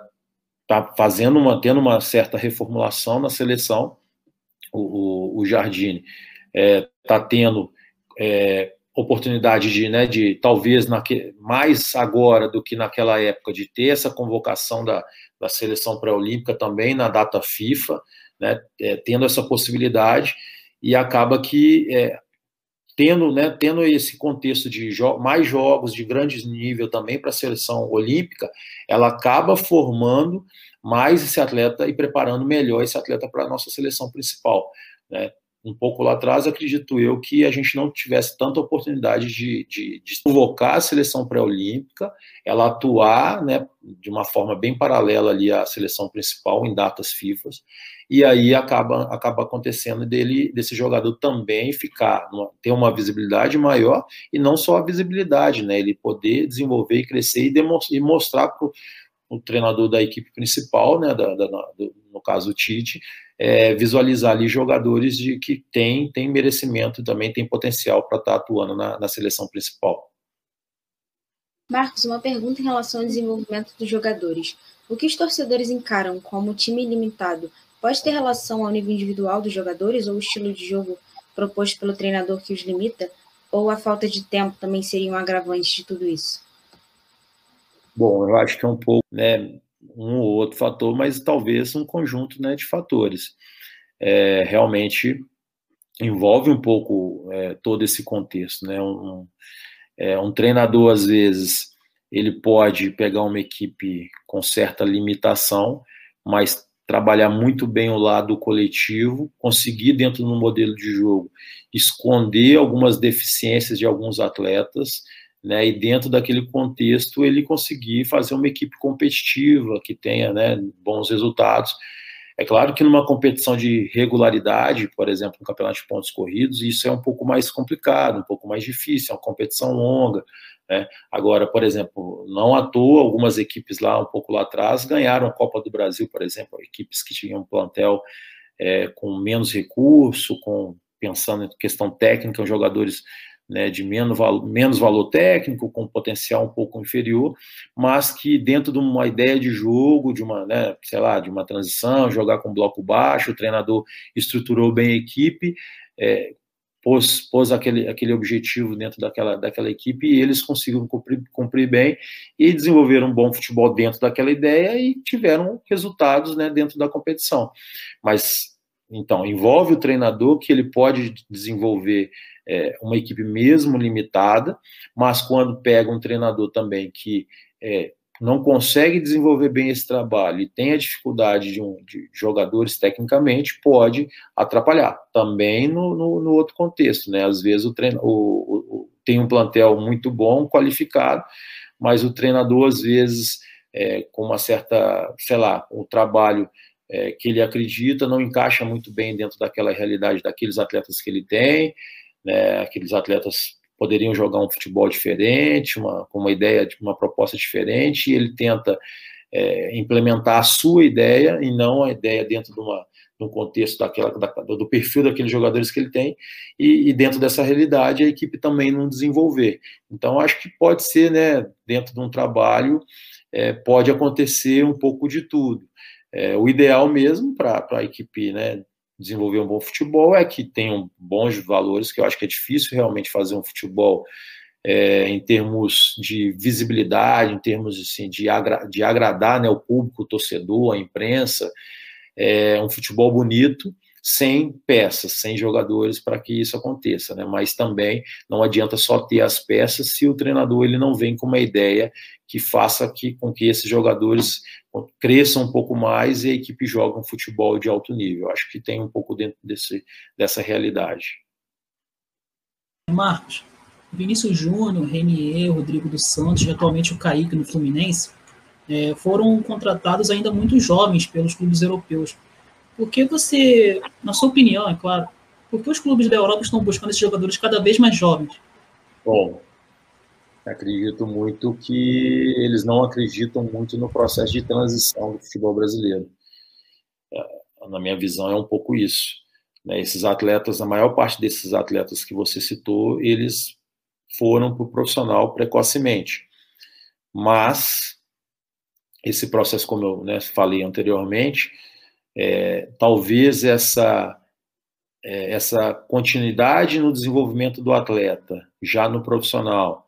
está fazendo, mantendo uma certa reformulação na seleção. O, o, o Jardine está é, tendo é, oportunidade de, né, de talvez naque, mais agora do que naquela época, de ter essa convocação da, da seleção pré-olímpica também na data FIFA, né, é, tendo essa possibilidade, e acaba que é, tendo, né, tendo esse contexto de jo mais jogos de grande nível também para a seleção olímpica, ela acaba formando mais esse atleta e preparando melhor esse atleta para a nossa seleção principal. Né? Um pouco lá atrás, acredito eu que a gente não tivesse tanta oportunidade de, de, de a seleção pré-olímpica, ela atuar né, de uma forma bem paralela ali à seleção principal em datas FIFA, e aí acaba, acaba acontecendo dele, desse jogador também ficar, ter uma visibilidade maior, e não só a visibilidade, né, ele poder desenvolver e crescer e, e mostrar para o treinador da equipe principal, né, da, da, do, no caso o Tite, é, visualizar ali jogadores de que tem, tem merecimento também, tem potencial para estar tá atuando na, na seleção principal. Marcos, uma pergunta em relação ao desenvolvimento dos jogadores. O que os torcedores encaram como time ilimitado pode ter relação ao nível individual dos jogadores ou o estilo de jogo proposto pelo treinador que os limita? ou a falta de tempo também seria um agravante de tudo isso? Bom, eu acho que é um pouco, né, um ou outro fator, mas talvez um conjunto né, de fatores. É, realmente envolve um pouco é, todo esse contexto. Né? Um, é, um treinador, às vezes, ele pode pegar uma equipe com certa limitação, mas trabalhar muito bem o lado coletivo, conseguir, dentro do modelo de jogo, esconder algumas deficiências de alguns atletas, né, e dentro daquele contexto ele conseguir fazer uma equipe competitiva que tenha né, bons resultados. É claro que numa competição de regularidade, por exemplo, no campeonato de pontos corridos, isso é um pouco mais complicado, um pouco mais difícil, é uma competição longa. Né? Agora, por exemplo, não à toa, algumas equipes lá, um pouco lá atrás, ganharam a Copa do Brasil, por exemplo, equipes que tinham um plantel é, com menos recurso, com pensando em questão técnica, jogadores né, de menos, menos valor técnico, com potencial um pouco inferior, mas que dentro de uma ideia de jogo, de uma, né, sei lá, de uma transição, jogar com bloco baixo, o treinador estruturou bem a equipe, é, pôs, pôs aquele, aquele objetivo dentro daquela, daquela equipe e eles conseguiram cumprir, cumprir bem e desenvolveram um bom futebol dentro daquela ideia e tiveram resultados né, dentro da competição. Mas então, envolve o treinador que ele pode desenvolver é, uma equipe mesmo limitada, mas quando pega um treinador também que é, não consegue desenvolver bem esse trabalho e tem a dificuldade de, um, de jogadores tecnicamente, pode atrapalhar. Também no, no, no outro contexto, né? Às vezes o, treino, o, o, tem um plantel muito bom, qualificado, mas o treinador, às vezes, é, com uma certa, sei lá, o um trabalho é, que ele acredita não encaixa muito bem dentro daquela realidade daqueles atletas que ele tem, né, aqueles atletas poderiam jogar um futebol diferente, uma, com uma ideia, de uma proposta diferente, e ele tenta é, implementar a sua ideia e não a ideia dentro de, uma, um contexto daquela, da, do perfil daqueles jogadores que ele tem, e, e, dentro dessa realidade a equipe também não desenvolver. Então, acho que pode ser, né, dentro de um trabalho, é, pode acontecer um pouco de tudo. É, o ideal mesmo para a equipe né, desenvolver um bom futebol é que tenham bons valores, que eu acho que é difícil realmente fazer um futebol é, em termos de visibilidade, em termos assim, de, agra de agradar né, o público, o torcedor, a imprensa, é, um futebol bonito, sem peças, sem jogadores para que isso aconteça, né? Mas também não adianta só ter as peças se o treinador ele não vem com uma ideia que faça que, com que esses jogadores cresçam um pouco mais e a equipe jogue um futebol de alto nível. Acho que tem um pouco dentro desse, dessa realidade. Marcos, Vinícius Júnior, Renier, Rodrigo dos Santos e atualmente o Kaique no Fluminense é, foram contratados ainda muito jovens pelos clubes europeus. Por que você, na sua opinião, é claro, por que os clubes da Europa estão buscando esses jogadores cada vez mais jovens? Bom, acredito muito que eles não acreditam muito no processo de transição do futebol brasileiro. É, na minha visão, é um pouco isso. Né? Esses atletas, a maior parte desses atletas que você citou, eles foram para o profissional precocemente. Mas esse processo, como eu né, falei anteriormente, é, talvez essa, é, essa continuidade no desenvolvimento do atleta, já no profissional.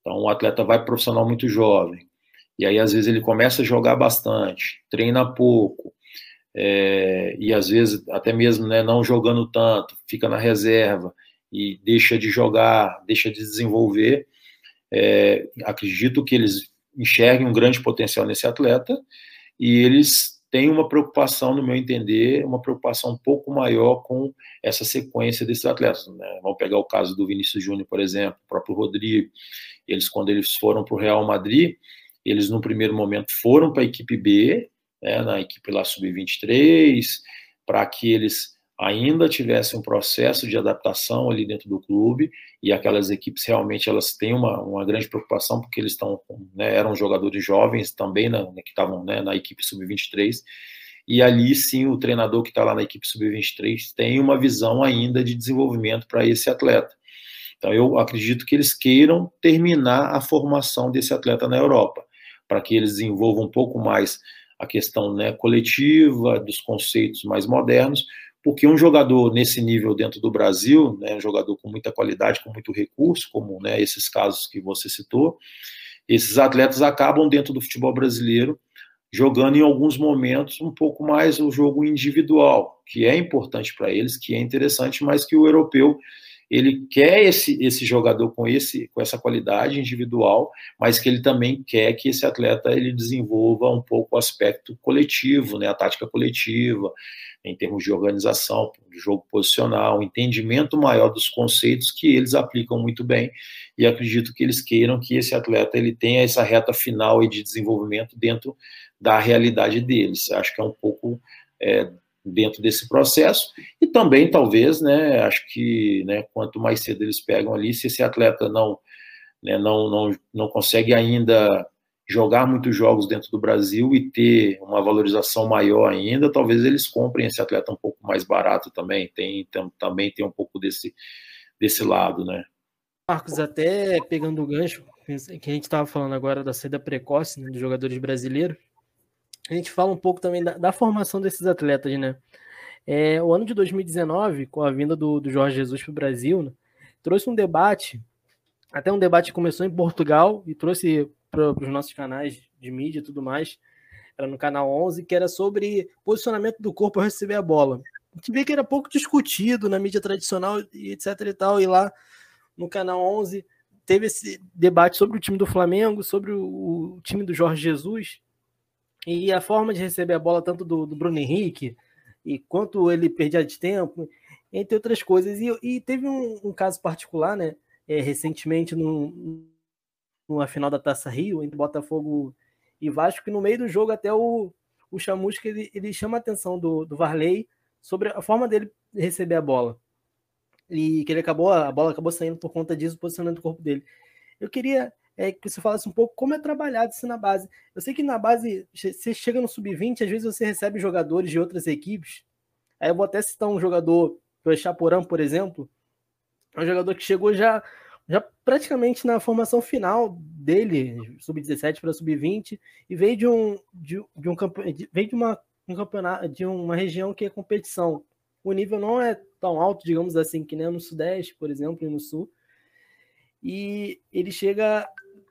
Então, o atleta vai profissional muito jovem, e aí às vezes ele começa a jogar bastante, treina pouco, é, e às vezes até mesmo né, não jogando tanto, fica na reserva e deixa de jogar, deixa de desenvolver. É, acredito que eles enxerguem um grande potencial nesse atleta e eles tem uma preocupação, no meu entender, uma preocupação um pouco maior com essa sequência desses atletas. Né? Vamos pegar o caso do Vinícius Júnior, por exemplo, o próprio Rodrigo. Eles, quando eles foram para o Real Madrid, eles, no primeiro momento, foram para a equipe B, né, na equipe lá sub-23, para que eles ainda tivesse um processo de adaptação ali dentro do clube e aquelas equipes realmente elas têm uma, uma grande preocupação porque eles estão né, eram jogadores jovens também na, que estavam né, na equipe sub-23 e ali sim o treinador que está lá na equipe sub-23 tem uma visão ainda de desenvolvimento para esse atleta. Então eu acredito que eles queiram terminar a formação desse atleta na Europa para que eles desenvolvam um pouco mais a questão né, coletiva dos conceitos mais modernos porque um jogador nesse nível dentro do Brasil, né, um jogador com muita qualidade, com muito recurso, como né, esses casos que você citou, esses atletas acabam dentro do futebol brasileiro jogando em alguns momentos um pouco mais o jogo individual, que é importante para eles, que é interessante, mas que o europeu ele quer esse, esse jogador com esse com essa qualidade individual, mas que ele também quer que esse atleta ele desenvolva um pouco o aspecto coletivo, né, a tática coletiva, em termos de organização, de jogo posicional, um entendimento maior dos conceitos que eles aplicam muito bem e acredito que eles queiram que esse atleta ele tenha essa reta final de desenvolvimento dentro da realidade deles. Acho que é um pouco é, dentro desse processo e também talvez, né, acho que, né, quanto mais cedo eles pegam ali, se esse atleta não, né, não, não, não consegue ainda jogar muitos jogos dentro do Brasil e ter uma valorização maior ainda, talvez eles comprem esse atleta um pouco mais barato também, tem, tem também tem um pouco desse, desse lado, né. Marcos, até pegando o gancho, que a gente estava falando agora da saída precoce né, dos jogadores brasileiros, a gente fala um pouco também da, da formação desses atletas, né? É, o ano de 2019, com a vinda do, do Jorge Jesus para o Brasil, né, trouxe um debate, até um debate que começou em Portugal e trouxe para os nossos canais de mídia e tudo mais, era no canal 11, que era sobre posicionamento do corpo ao receber a bola. A gente vê que era pouco discutido na mídia tradicional e etc e tal, e lá no canal 11 teve esse debate sobre o time do Flamengo, sobre o, o time do Jorge Jesus, e a forma de receber a bola, tanto do, do Bruno Henrique, e quanto ele perdia de tempo, entre outras coisas. E, e teve um, um, caso particular, né? É, recentemente, no, numa final da Taça Rio, entre Botafogo e Vasco, que no meio do jogo até o, o Chamusca ele, ele chama a atenção do, do Varley sobre a forma dele receber a bola. E que ele acabou, a bola acabou saindo por conta disso, o corpo dele. Eu queria é, que você falasse um pouco como é trabalhado isso na base. Eu sei que na base, você chega no sub-20, às vezes você recebe jogadores de outras equipes. Aí eu vou até citar um jogador, o Chaporã, por exemplo. É um jogador que chegou já, já praticamente na formação final dele, sub-17 para sub-20, e veio de um, de, de um veio de uma, um campeonato, de uma região que é competição. O nível não é tão alto, digamos assim, que nem no Sudeste, por exemplo, e no Sul. E ele chega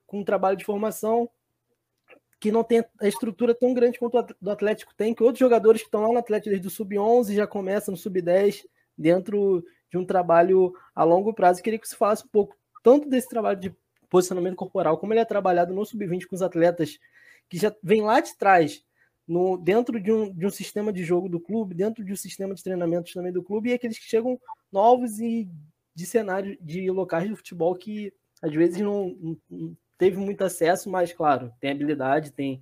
com um trabalho de formação que não tem a estrutura tão grande quanto o do Atlético tem, que outros jogadores que estão lá no Atlético desde o sub-11 já começam no sub-10 dentro de um trabalho a longo prazo. Eu queria que você falasse um pouco tanto desse trabalho de posicionamento corporal, como ele é trabalhado no sub-20 com os atletas que já vem lá de trás, no, dentro de um, de um sistema de jogo do clube, dentro de um sistema de treinamentos também do clube, e aqueles que chegam novos e de cenário de locais do futebol que às vezes não, não teve muito acesso, mas claro, tem habilidade, tem,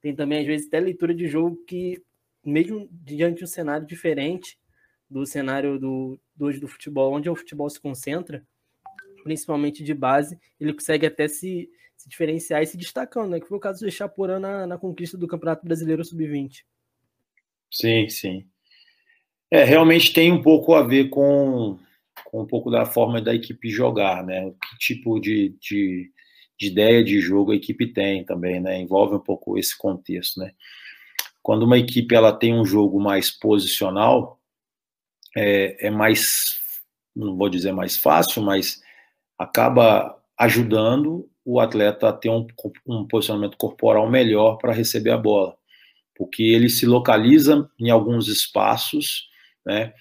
tem também, às vezes, até leitura de jogo que, mesmo diante de um cenário diferente do cenário do, do hoje do futebol, onde o futebol se concentra, principalmente de base, ele consegue até se, se diferenciar e se destacando, né? Que foi o caso do Chaporã na, na conquista do Campeonato Brasileiro Sub-20. Sim, sim. É, realmente tem um pouco a ver com, com um pouco da forma da equipe jogar, né? Que tipo de, de, de ideia de jogo a equipe tem também, né? Envolve um pouco esse contexto, né? Quando uma equipe ela tem um jogo mais posicional, é, é mais, não vou dizer mais fácil, mas acaba ajudando o atleta a ter um, um posicionamento corporal melhor para receber a bola, porque ele se localiza em alguns espaços, né?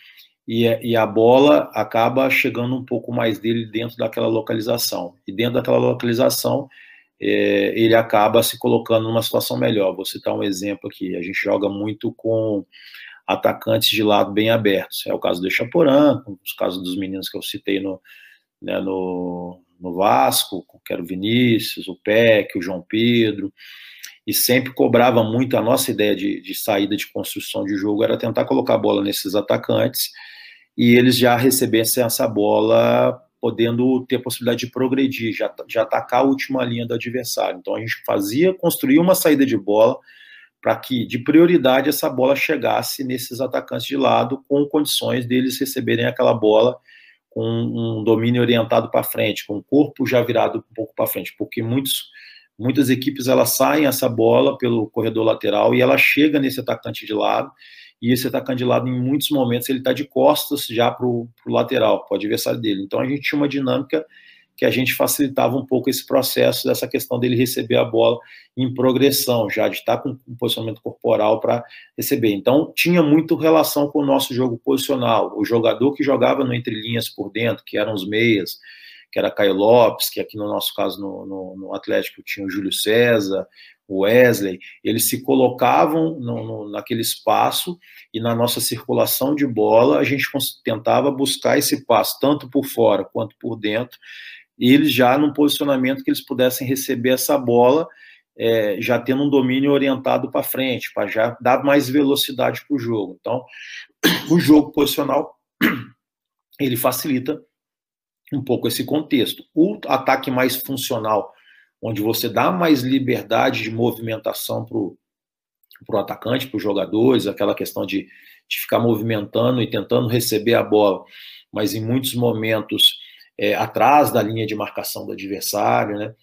E, e, a bola acaba chegando um pouco mais dele dentro daquela localização. E dentro daquela localização, é, ele acaba se colocando numa situação melhor. Vou citar um exemplo aqui: a gente joga muito com atacantes de lado bem abertos. É o caso do Chaporã, os casos dos meninos que eu citei no, né, no, no Vasco, que era o Vinícius, o Peck, o João Pedro e sempre cobrava muito a nossa ideia de, de, saída de construção de jogo era tentar colocar a bola nesses atacantes e eles já recebessem essa bola podendo ter a possibilidade de progredir, já, atacar a última linha do adversário. Então a gente fazia, construía uma saída de bola para que, de prioridade, essa bola chegasse nesses atacantes de lado, com condições deles receberem aquela bola com um domínio orientado para frente, com o corpo já virado um pouco para frente, porque muitos, muitas equipes elas saem essa bola pelo corredor lateral e ela chega nesse atacante de lado e esse atacante de lado, em muitos momentos, ele está de costas já para o lateral, para o adversário dele. Então a gente tinha uma dinâmica que a gente facilitava um pouco esse processo dessa questão dele receber a bola em progressão, já de estar com um posicionamento corporal para receber. Então, tinha muito relação com o nosso jogo posicional. O jogador que jogava no entre linhas por dentro, que eram os meias, que era Caio Lopes, que aqui no nosso caso no, no, no Atlético tinha o Júlio César, Wesley, eles se colocavam no, no, naquele espaço e na nossa circulação de bola a gente tentava buscar esse passo, tanto por fora quanto por dentro, e eles já num posicionamento que eles pudessem receber essa bola, é, já tendo um domínio orientado para frente, para já dar mais velocidade para o jogo. Então, o jogo posicional ele facilita um pouco esse contexto. O ataque mais funcional, onde você dá mais liberdade de movimentação para o atacante, para os jogadores, aquela questão de, de ficar movimentando e tentando receber a bola, mas em muitos momentos é, atrás da linha de marcação do adversário, né?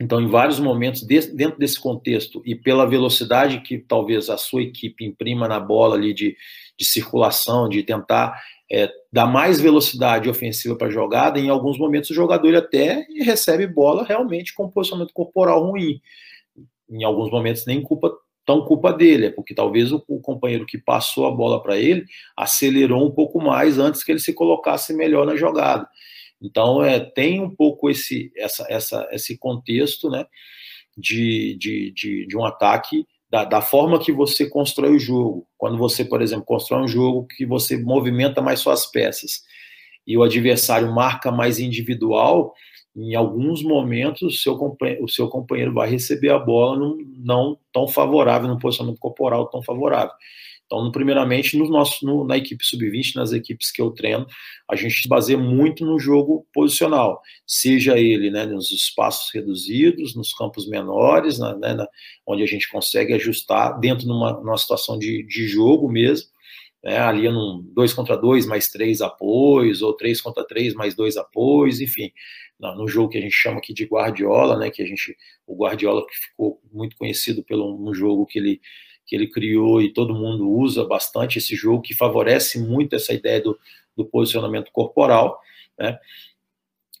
Então, em vários momentos, dentro desse contexto, e pela velocidade que talvez a sua equipe imprima na bola ali de, de circulação, de tentar é, dar mais velocidade ofensiva para a jogada, em alguns momentos o jogador ele até recebe bola realmente com posicionamento corporal ruim. Em alguns momentos nem culpa tão culpa dele, é porque talvez o, o companheiro que passou a bola para ele acelerou um pouco mais antes que ele se colocasse melhor na jogada. Então, é, tem um pouco esse, essa, essa, esse contexto né, de, de, de, de um ataque da, da, forma que você constrói o jogo. Quando você, por exemplo, constrói um jogo que você movimenta mais suas peças e o adversário marca mais individual, em alguns momentos o seu, o seu companheiro vai receber a bola não, não tão favorável, num posicionamento corporal tão favorável. Então, primeiramente, no nosso, no, na equipe sub-20, nas equipes que eu treino, a gente se baseia muito no jogo posicional, seja ele né, nos espaços reduzidos, nos campos menores, na, né, na, onde a gente consegue ajustar dentro de uma, numa situação de, de jogo mesmo, né, ali num 2 contra 2 mais três apoios, ou 3 contra 3 mais dois apoios, enfim, no jogo que a gente chama aqui de Guardiola, né, que a gente, o Guardiola que ficou muito conhecido pelo um jogo que ele que ele criou e todo mundo usa bastante esse jogo, que favorece muito essa ideia do, do posicionamento corporal, né?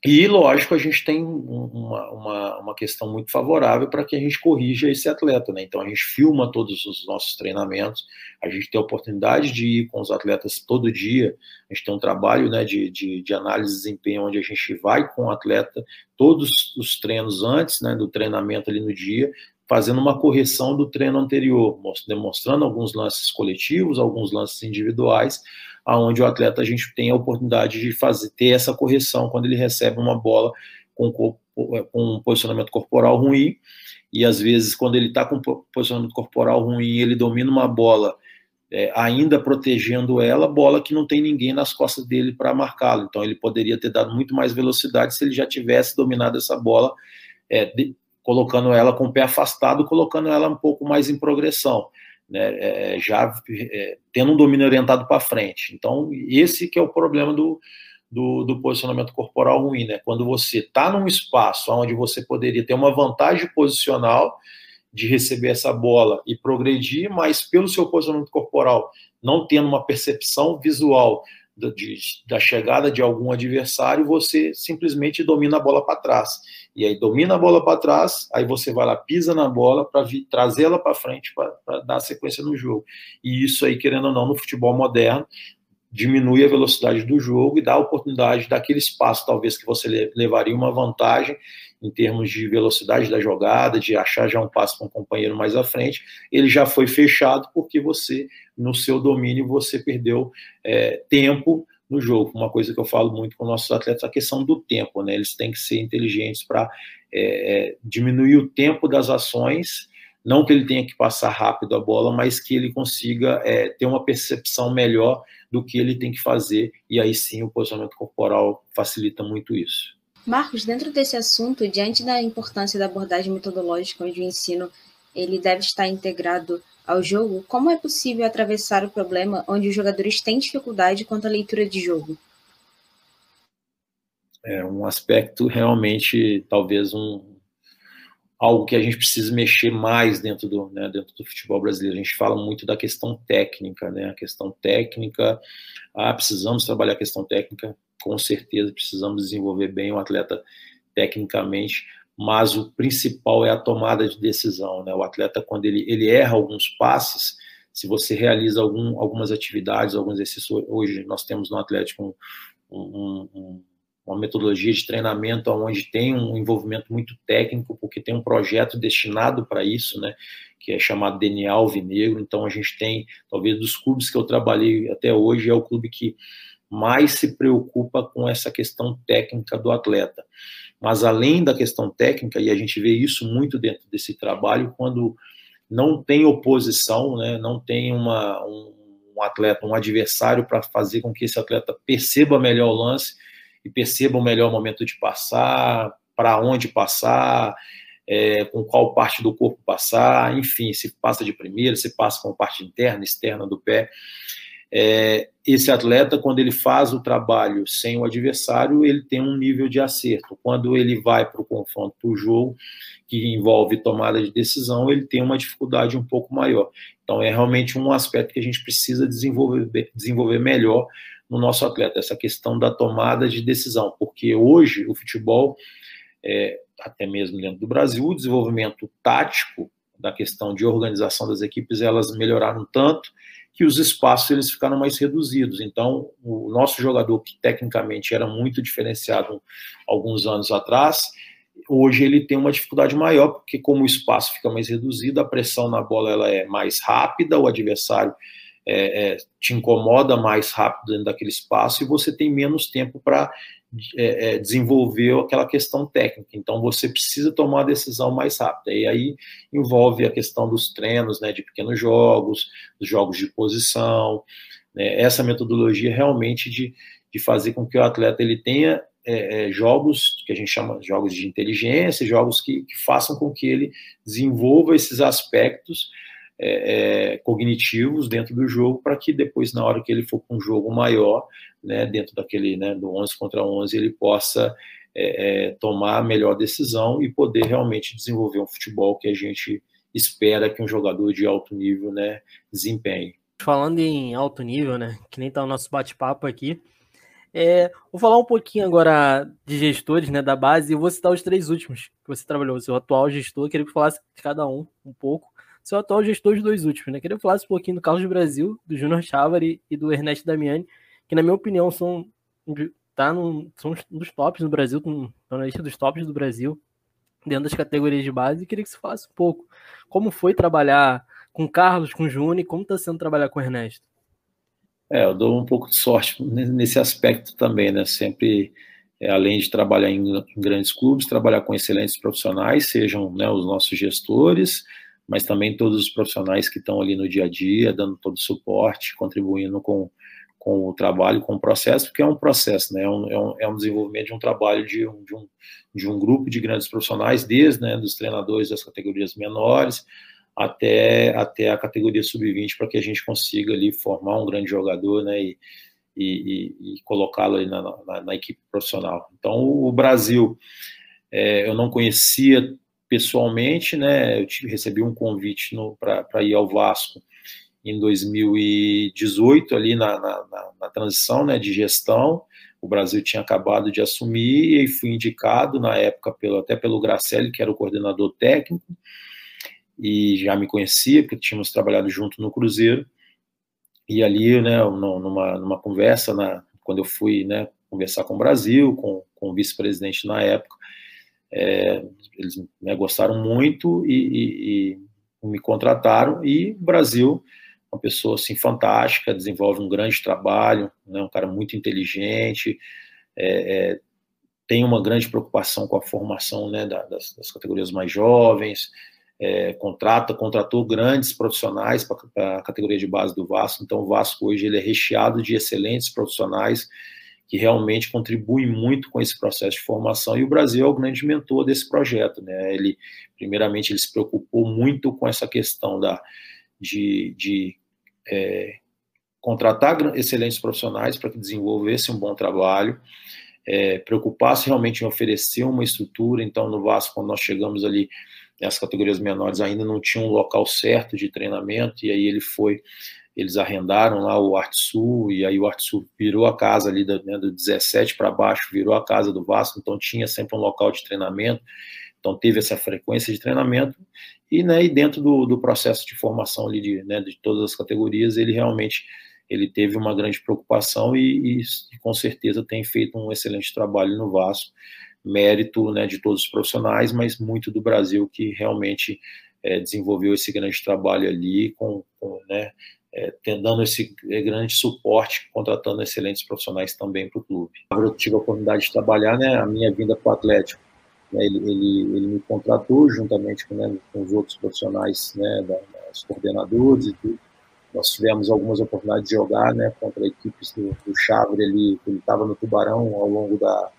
E, lógico, a gente tem uma, uma, uma questão muito favorável para que a gente corrija esse atleta, né? Então, a gente filma todos os nossos treinamentos, a gente tem a oportunidade de ir com os atletas todo dia, a gente tem um trabalho né, de, de, de análise de desempenho, onde a gente vai com o atleta todos os treinos antes né, do treinamento ali no dia, fazendo uma correção do treino anterior, demonstrando alguns lances coletivos, alguns lances individuais, aonde o atleta a gente tem a oportunidade de fazer ter essa correção quando ele recebe uma bola com, com um posicionamento corporal ruim, e às vezes quando ele está com posicionamento corporal ruim, ele domina uma bola é, ainda protegendo ela, bola que não tem ninguém nas costas dele para marcá-lo. Então ele poderia ter dado muito mais velocidade se ele já tivesse dominado essa bola é, de, colocando ela com o pé afastado, colocando ela um pouco mais em progressão, né, é, já é, tendo um domínio orientado para frente. Então, esse que é o problema do, do, do posicionamento corporal ruim, né? Quando você está num espaço onde você poderia ter uma vantagem posicional de receber essa bola e progredir, mas pelo seu posicionamento corporal, não tendo uma percepção visual de, da chegada de algum adversário, você simplesmente domina a bola para trás. E aí domina a bola para trás, aí você vai lá, pisa na bola para trazê-la para frente para dar sequência no jogo. E isso aí, querendo ou não, no futebol moderno, diminui a velocidade do jogo e dá a oportunidade daquele espaço, talvez, que você levaria uma vantagem em termos de velocidade da jogada, de achar já um passo para um companheiro mais à frente, ele já foi fechado porque você, no seu domínio, você perdeu é, tempo no jogo. Uma coisa que eu falo muito com nossos atletas, a questão do tempo, né? Eles têm que ser inteligentes para é, é, diminuir o tempo das ações, não que ele tenha que passar rápido a bola, mas que ele consiga é, ter uma percepção melhor do que ele tem que fazer, e aí sim o posicionamento corporal facilita muito isso. Marcos, dentro desse assunto, diante da importância da abordagem metodológica onde o ensino ele deve estar integrado ao jogo, como é possível atravessar o problema onde os jogadores têm dificuldade quanto à leitura de jogo? É um aspecto realmente, talvez um, algo que a gente precisa mexer mais dentro do, né, dentro do futebol brasileiro. A gente fala muito da questão técnica, né? A questão técnica, ah, precisamos trabalhar a questão técnica, com certeza precisamos desenvolver bem o atleta tecnicamente, mas o principal é a tomada de decisão, né? O atleta quando ele, ele erra alguns passes, se você realiza algum, algumas atividades, alguns exercícios, hoje nós temos no Atlético um, um, um uma metodologia de treinamento onde tem um envolvimento muito técnico, porque tem um projeto destinado para isso, né, que é chamado DNA Alvinegro. Então a gente tem, talvez dos clubes que eu trabalhei até hoje, é o clube que mais se preocupa com essa questão técnica do atleta. Mas além da questão técnica, e a gente vê isso muito dentro desse trabalho, quando não tem oposição, né, não tem uma, um, um atleta, um adversário para fazer com que esse atleta perceba melhor o lance, e percebam melhor o momento de passar, para onde passar, é, com qual parte do corpo passar, enfim, se passa de primeira, se passa com parte interna, externa do pé. É, esse atleta, quando ele faz o trabalho sem o adversário, ele tem um nível de acerto. Quando ele vai para o confronto, para o jogo, que envolve tomada de decisão, ele tem uma dificuldade um pouco maior. Então, é realmente um aspecto que a gente precisa desenvolver, desenvolver melhor no nosso atleta, essa questão da tomada de decisão, porque hoje o futebol, é, até mesmo dentro do Brasil, o desenvolvimento tático da questão de organização das equipes, elas melhoraram tanto que os espaços eles ficaram mais reduzidos. Então, o nosso jogador, que tecnicamente era muito diferenciado alguns anos atrás, hoje ele tem uma dificuldade maior, porque como o espaço fica mais reduzido, a pressão na bola ela é mais rápida, o adversário é, é, te incomoda mais rápido dentro daquele espaço e você tem menos tempo para é, é, desenvolver aquela questão técnica. Então você precisa tomar a decisão mais rápida. E aí envolve a questão dos treinos, né, de pequenos jogos, dos jogos de posição, né, essa metodologia realmente de, de fazer com que o atleta ele tenha é, é, jogos que a gente chama de jogos de inteligência, jogos que, que façam com que ele desenvolva esses aspectos é, é, cognitivos dentro do jogo para que depois, na hora que ele for para um jogo maior, né, dentro daquele né, do 11 contra 11, ele possa é, é, tomar a melhor decisão e poder realmente desenvolver um futebol que a gente espera que um jogador de alto nível né, desempenhe. Falando em alto nível, né, que nem está o nosso bate-papo aqui, é, vou falar um pouquinho agora de gestores né, da base e vou citar os três últimos que você trabalhou, o seu atual gestor, queria que falasse de cada um um pouco seu atual gestor dos dois últimos, né? Queria falar um pouquinho do Carlos Brasil, do Júnior Chávari e do Ernesto Damiani, que na minha opinião são, tá no, são um dos tops no Brasil, estão na lista dos tops do Brasil, dentro das categorias de base, e queria que você falasse um pouco como foi trabalhar com o Carlos, com o Júnior, e como está sendo trabalhar com o Ernesto. É, eu dou um pouco de sorte nesse aspecto também, né? Sempre, é, além de trabalhar em, em, grandes clubes, trabalhar com excelentes profissionais, sejam né, os nossos gestores, mas também todos os profissionais que estão ali no dia a dia, dando todo o suporte, contribuindo com, com o trabalho, com o processo, porque é um processo, né? é, um, é um, é desenvolvimento de um trabalho de um, de um, de um grupo de grandes profissionais, desde né, dos treinadores das categorias menores até, até a categoria sub-20, para que a gente consiga ali formar um grande jogador né, e, e, e, colocá-lo na, na, na, equipe profissional. Então, o Brasil, é, eu não conhecia pessoalmente, né? Eu tive, recebi um convite para ir ao Vasco em 2018, ali na, na, na, na, transição né, de gestão. O Brasil tinha acabado de assumir e fui indicado na época pelo, até pelo Gracelli, que era o coordenador técnico, e já me conhecia, porque tínhamos trabalhado junto no Cruzeiro. E ali, né, numa, numa conversa, na, quando eu fui né, conversar com o Brasil, com, com o vice-presidente na época, é, eles né, gostaram muito e, e, e, me contrataram. E o Brasil, uma pessoa assim fantástica, desenvolve um grande trabalho, né, um cara muito inteligente, é, é, tem uma grande preocupação com a formação né, das, das, categorias mais jovens. É, contrata, contratou grandes profissionais para a categoria de base do Vasco. Então, o Vasco hoje ele é recheado de excelentes profissionais que realmente contribui muito com esse processo de formação, e o Brasil é o grande mentor desse projeto. Né? Ele, primeiramente, ele se preocupou muito com essa questão da, de, de é, contratar excelentes profissionais para que desenvolvessem um bom trabalho, é, preocupar-se realmente em oferecer uma estrutura. Então, no Vasco, quando nós chegamos ali, as categorias menores ainda não tinham um local certo de treinamento, e aí ele foi, eles arrendaram lá o Arte Sul, e aí o Arte Sul virou a casa ali do, né, do 17 para baixo, virou a casa do Vasco, então tinha sempre um local de treinamento, então teve essa frequência de treinamento, e, né, e dentro do, do processo de formação ali de, né, de todas as categorias, ele realmente ele teve uma grande preocupação e, e, com certeza tem feito um excelente trabalho no Vasco, mérito né, de todos os profissionais, mas muito do Brasil que realmente é, desenvolveu esse grande trabalho ali, com, com né, é, dando esse grande suporte, contratando excelentes profissionais também para o clube. Eu tive a oportunidade de trabalhar, né, a minha vinda para o Atlético, né, ele, ele, ele, me contratou juntamente com, né, com os outros profissionais, né, da, os coordenadores e tudo, nós tivemos algumas oportunidades de jogar né, contra equipes do, do Chavre, ele estava no Tubarão ao longo da.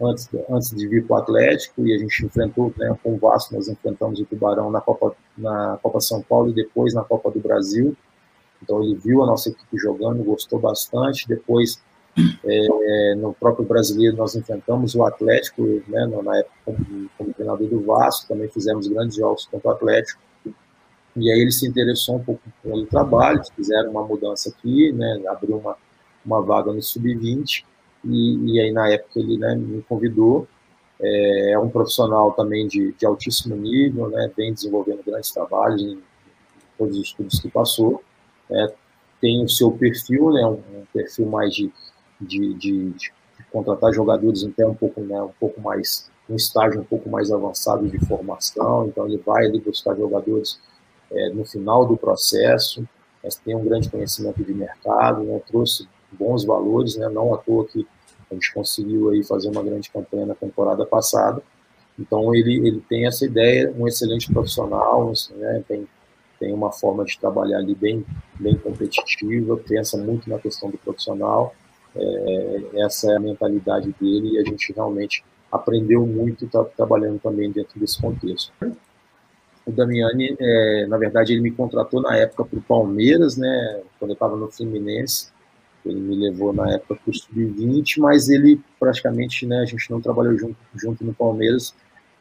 Antes, antes de vir para o Atlético, e a gente enfrentou né, com o Vasco, nós enfrentamos o Tubarão na Copa, na Copa São Paulo e depois na Copa do Brasil. Então ele viu a nossa equipe jogando, gostou bastante. Depois, é, no próprio brasileiro, nós enfrentamos o Atlético, né, na época como, treinador do Vasco, também fizemos grandes jogos contra o Atlético. E aí ele se interessou um pouco pelo trabalho, fizeram uma mudança aqui, né, abriu uma, uma vaga no Sub-20, e, e, aí na época ele né, me convidou. É, é um profissional também de, de altíssimo nível, né, desenvolvendo grandes trabalhos em todos os estudos que passou. É, tem o seu perfil, né, um, um perfil mais de, de, de, de, contratar jogadores até um pouco, né, um pouco mais, um estágio um pouco mais avançado de formação, então ele vai ali buscar jogadores é, no final do processo, mas tem um grande conhecimento de mercado, né, trouxe bons valores, né, não à toa que a gente conseguiu aí fazer uma grande campanha na temporada passada. Então ele, ele tem essa ideia, um excelente profissional, né, tem, tem uma forma de trabalhar ali bem, bem competitiva, pensa muito na questão do profissional, é, essa é a mentalidade dele e a gente realmente aprendeu muito tá, trabalhando também dentro desse contexto o Damiani, é, na verdade, ele me contratou na época para o Palmeiras, né? Quando eu estava no Fluminense. Ele me levou na época para o Sub-20, mas ele praticamente, né? A gente não trabalhou junto, junto no Palmeiras,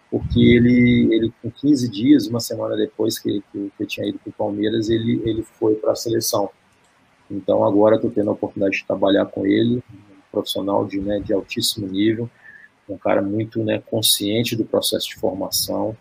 porque ele, ele com 15 dias, uma semana depois que, que, que eu tinha ido para o Palmeiras, ele, ele foi para a seleção. Então agora estou tendo a oportunidade de trabalhar com ele, um profissional de, né, de altíssimo nível, um cara muito né, consciente do processo de formação,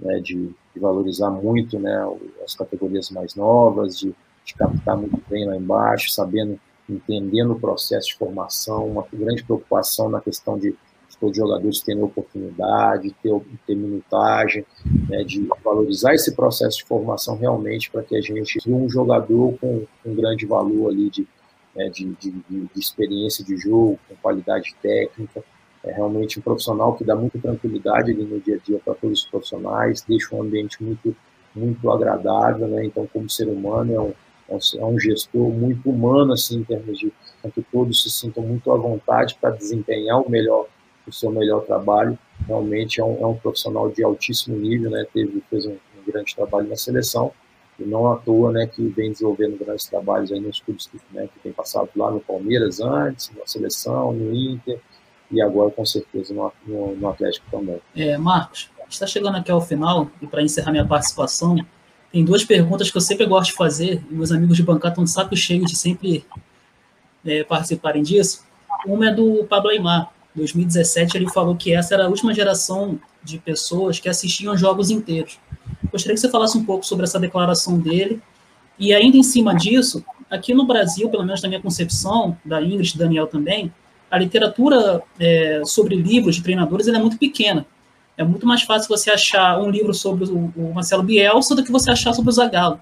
né, de, de, valorizar muito né, as categorias mais novas, de, de, captar muito bem lá embaixo, sabendo, entendendo o processo de formação, uma grande preocupação na questão de, os jogadores terem oportunidade, ter, ter minutagem, né, de valorizar esse processo de formação realmente para que a gente tenha um jogador com um grande valor ali de, né, de, de, de experiência de jogo, com qualidade técnica, é realmente um profissional que dá muita tranquilidade ali no dia a dia para todos os profissionais, deixa um ambiente muito, muito agradável, né? Então, como ser humano, é um, é um gestor muito humano, assim, em termos de que todos se sintam muito à vontade para desempenhar o melhor, o seu melhor trabalho. Realmente é um, é um profissional de altíssimo nível, né? Teve, fez um, um grande trabalho na seleção e não à toa, né, que vem desenvolvendo grandes trabalhos aí nos clubes que, né, que tem passado lá no Palmeiras antes, na seleção, no Inter, e agora com certeza no, no, no Atlético também. É, Marcos, está chegando aqui ao final e para encerrar minha participação, tem duas perguntas que eu sempre gosto de fazer e meus amigos de bancada estão de saco cheio de sempre é, participarem disso. Uma é do Pablo Aymar. Em 2017 ele falou que essa era a última geração de pessoas que assistiam jogos inteiros. Gostaria que você falasse um pouco sobre essa declaração dele e ainda em cima disso, aqui no Brasil, pelo menos na minha concepção, da Ingrid, Daniel também, a literatura é, sobre livros de treinadores é muito pequena. É muito mais fácil você achar um livro sobre o, o Marcelo Bielsa do que você achar sobre o Zagallo.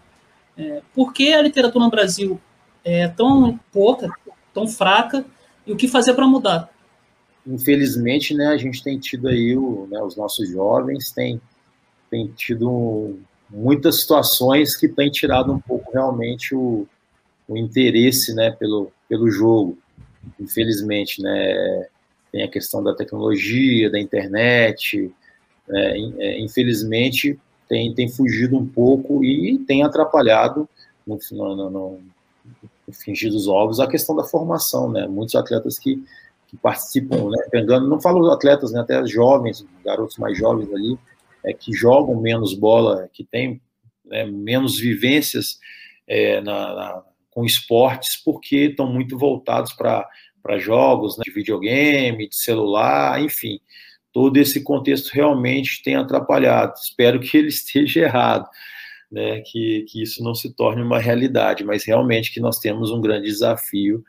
É, por que a literatura no Brasil é tão pouca, tão fraca, e o que fazer para mudar? Infelizmente, né, a gente tem tido aí, o, né, os nossos jovens têm, tido muitas situações que têm tirado um pouco realmente o, o interesse né, pelo, pelo jogo. Infelizmente, né, tem a questão da tecnologia, da internet, né, é, infelizmente tem, tem fugido um pouco e tem atrapalhado, no, no, no, no fingir dos ovos, a questão da formação, né, muitos atletas que, que participam, né, pegando, não falo atletas, né, até jovens, garotos mais jovens ali, é, que jogam menos bola, que têm né, menos vivências é, na, na, com esportes, porque estão muito voltados para jogos né, de videogame, de celular, enfim. Todo esse contexto realmente tem atrapalhado. Espero que ele esteja errado. Né, que, que isso não se torne uma realidade, mas realmente que nós temos um grande desafio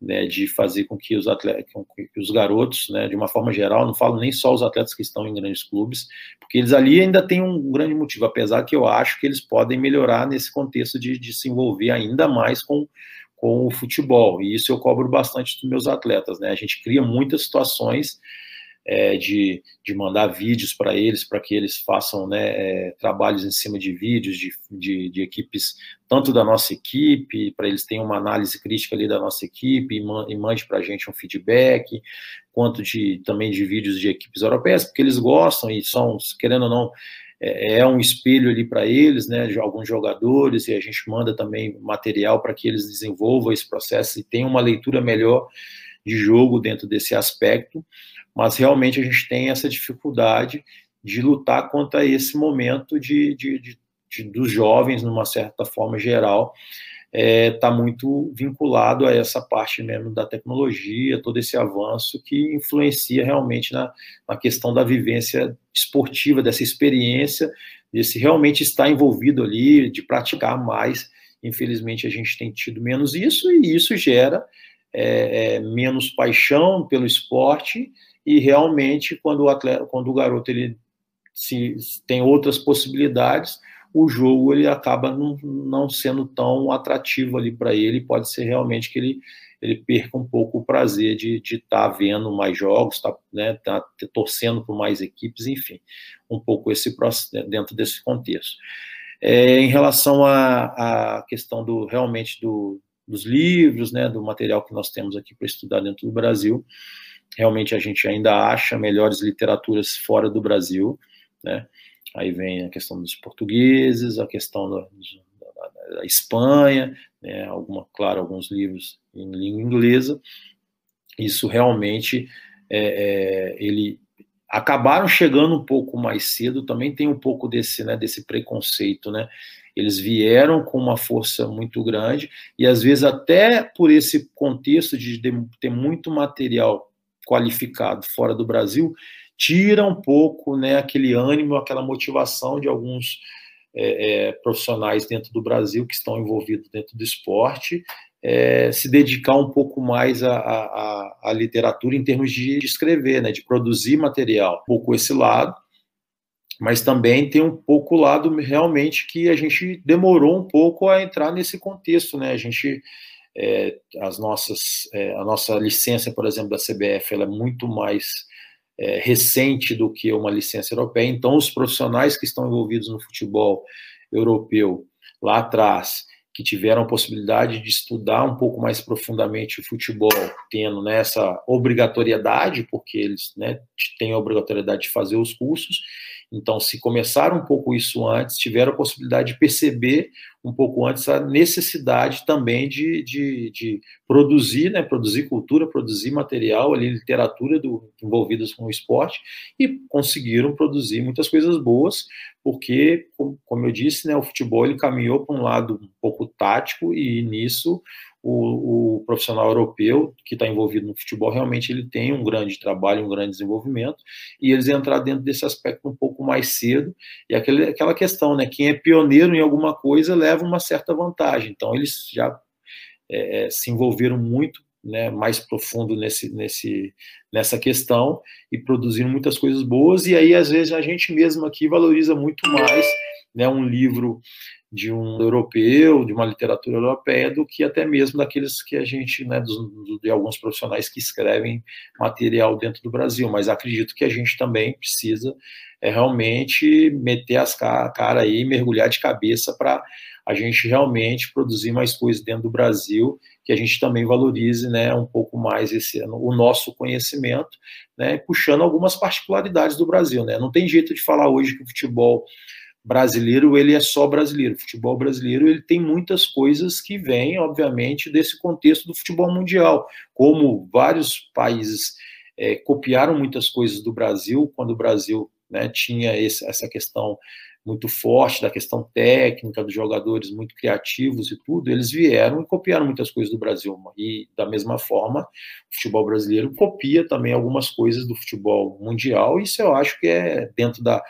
né, de fazer com que os atletas, com que os garotos, né, de uma forma geral, não falo nem só os atletas que estão em grandes clubes, porque eles ali ainda têm um grande motivo, apesar que eu acho que eles podem melhorar nesse contexto de, de se envolver ainda mais com, com o futebol, e isso eu cobro bastante dos meus atletas, né, a gente cria muitas situações é, de, de mandar vídeos para eles, para que eles façam né, é, trabalhos em cima de vídeos de, de, de equipes, tanto da nossa equipe, para eles terem uma análise crítica ali da nossa equipe e, man, e mande para a gente um feedback, quanto de também de vídeos de equipes europeias, porque eles gostam e são, querendo ou não, é, é um espelho ali para eles, né, de alguns jogadores, e a gente manda também material para que eles desenvolvam esse processo e tenham uma leitura melhor de jogo dentro desse aspecto mas realmente a gente tem essa dificuldade de lutar contra esse momento de, de, de, de dos jovens, numa certa forma geral, está é, tá muito vinculado a essa parte mesmo da tecnologia, todo esse avanço que influencia realmente na, na questão da vivência esportiva, dessa experiência, desse realmente estar envolvido ali, de praticar mais. Infelizmente, a gente tem tido menos isso, e isso gera é, é, menos paixão pelo esporte e realmente quando o atleta, quando o garoto ele se tem outras possibilidades, o jogo ele acaba não, não sendo tão atrativo ali para ele, pode ser realmente que ele ele perca um pouco o prazer de estar tá vendo mais jogos, tá, né, tá torcendo por mais equipes, enfim, um pouco esse dentro desse contexto. É, em relação à, à questão do realmente do, dos livros, né, do material que nós temos aqui para estudar dentro do Brasil, realmente a gente ainda acha melhores literaturas fora do Brasil, né? Aí vem a questão dos portugueses, a questão da, da, da Espanha, né? Alguma, claro, alguns livros em língua inglesa. Isso realmente é, é, ele acabaram chegando um pouco mais cedo. Também tem um pouco desse, né, desse preconceito, né? Eles vieram com uma força muito grande e às vezes até por esse contexto de ter muito material qualificado fora do Brasil, tira um pouco né, aquele ânimo, aquela motivação de alguns é, é, profissionais dentro do Brasil que estão envolvidos dentro do esporte, é, se dedicar um pouco mais à, literatura em termos de, de, escrever, né, de produzir material. Um pouco esse lado, mas também tem um pouco o lado realmente que a gente demorou um pouco a entrar nesse contexto, né? A gente é, as nossas, é, a nossa licença, por exemplo, da CBF, ela é muito mais é, recente do que uma licença europeia. Então, os profissionais que estão envolvidos no futebol europeu lá atrás, que tiveram a possibilidade de estudar um pouco mais profundamente o futebol, tendo né, obrigatoriedade, porque eles né, têm a obrigatoriedade de fazer os cursos, então, se começaram um pouco isso antes, tiveram a possibilidade de perceber um pouco antes a necessidade também de, de, de produzir, né, produzir cultura, produzir material, ali, literatura do, envolvidas com o esporte, e conseguiram produzir muitas coisas boas, porque, como eu disse, né, o futebol ele caminhou para um lado um pouco tático, e nisso o, o profissional europeu que está envolvido no futebol realmente ele tem um grande trabalho, um grande desenvolvimento, e eles entrar dentro desse aspecto um pouco mais cedo, e aquele, aquela questão, né, quem é pioneiro em alguma coisa leva uma certa vantagem, então eles já é, é se envolveram muito né, mais profundo nesse, nesse, nessa questão e produzindo muitas coisas boas, e aí às vezes a gente mesmo aqui valoriza muito mais né, um livro de um europeu, de uma literatura europeia, do que até mesmo daqueles que a gente, né, dos, de alguns profissionais que escrevem material dentro do Brasil. Mas acredito que a gente também precisa é, realmente meter as cara, cara aí, mergulhar de cabeça para a gente realmente produzir mais coisas dentro do Brasil, que a gente também valorize, né, um pouco mais esse o nosso conhecimento, né, puxando algumas particularidades do Brasil, né. Não tem jeito de falar hoje que o futebol brasileiro ele é só brasileiro. O futebol brasileiro ele tem muitas coisas que vêm, obviamente, desse contexto do futebol mundial, como vários países é, copiaram muitas coisas do Brasil quando o Brasil né, tinha esse, essa questão muito forte da questão técnica dos jogadores muito criativos e tudo, eles vieram e copiaram muitas coisas do Brasil. E da mesma forma, o futebol brasileiro copia também algumas coisas do futebol mundial. Isso eu acho que é dentro da,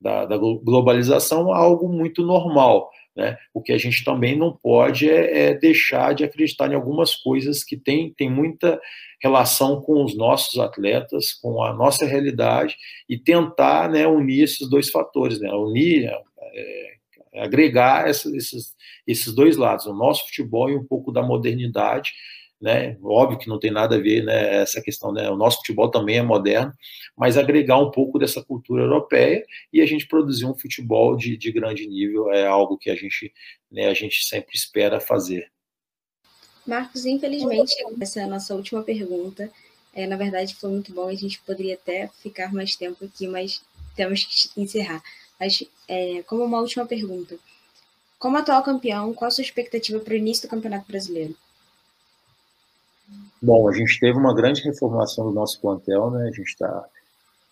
da, da globalização algo muito normal. Né? O que a gente também não pode é, é, deixar de acreditar em algumas coisas que tem, tem muita relação com os nossos atletas, com a nossa realidade, e tentar né, unir esses dois fatores, né? unir, é, é agregar esses, esses dois lados, o nosso futebol e um pouco da modernidade, né? Óbvio que não tem nada a ver, né, essa questão, né? O nosso futebol também é moderno, mas agregar um pouco dessa cultura europeia e a gente produzir um futebol de, de grande nível é algo que a gente, né, a gente sempre espera fazer. Marcos, infelizmente, essa é a nossa última pergunta. É, na verdade, foi muito bom. A gente poderia até ficar mais tempo aqui, mas temos que encerrar. Mas, é, como uma última pergunta, como atual campeão, qual a sua expectativa para o início do Campeonato Brasileiro? Bom, a gente teve uma grande reformulação do nosso plantel, né? A gente está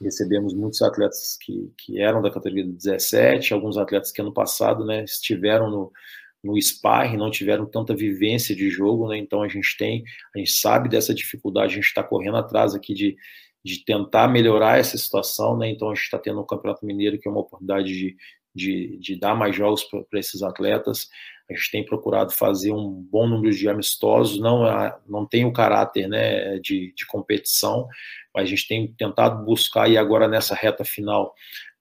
recebemos muitos atletas que, que eram da categoria 17, alguns atletas que ano passado, né, estiveram no, no sparring, não tiveram tanta vivência de jogo, né? Então a gente tem, a gente sabe dessa dificuldade, a gente está correndo atrás aqui de, de tentar melhorar essa situação, né? Então a gente está tendo o Campeonato Mineiro, que é uma oportunidade de, de, de dar mais jogos para esses atletas. A gente tem procurado fazer um bom número de amistosos, não, é, não tem o caráter né, de, de competição, mas a gente tem tentado buscar, e agora nessa reta final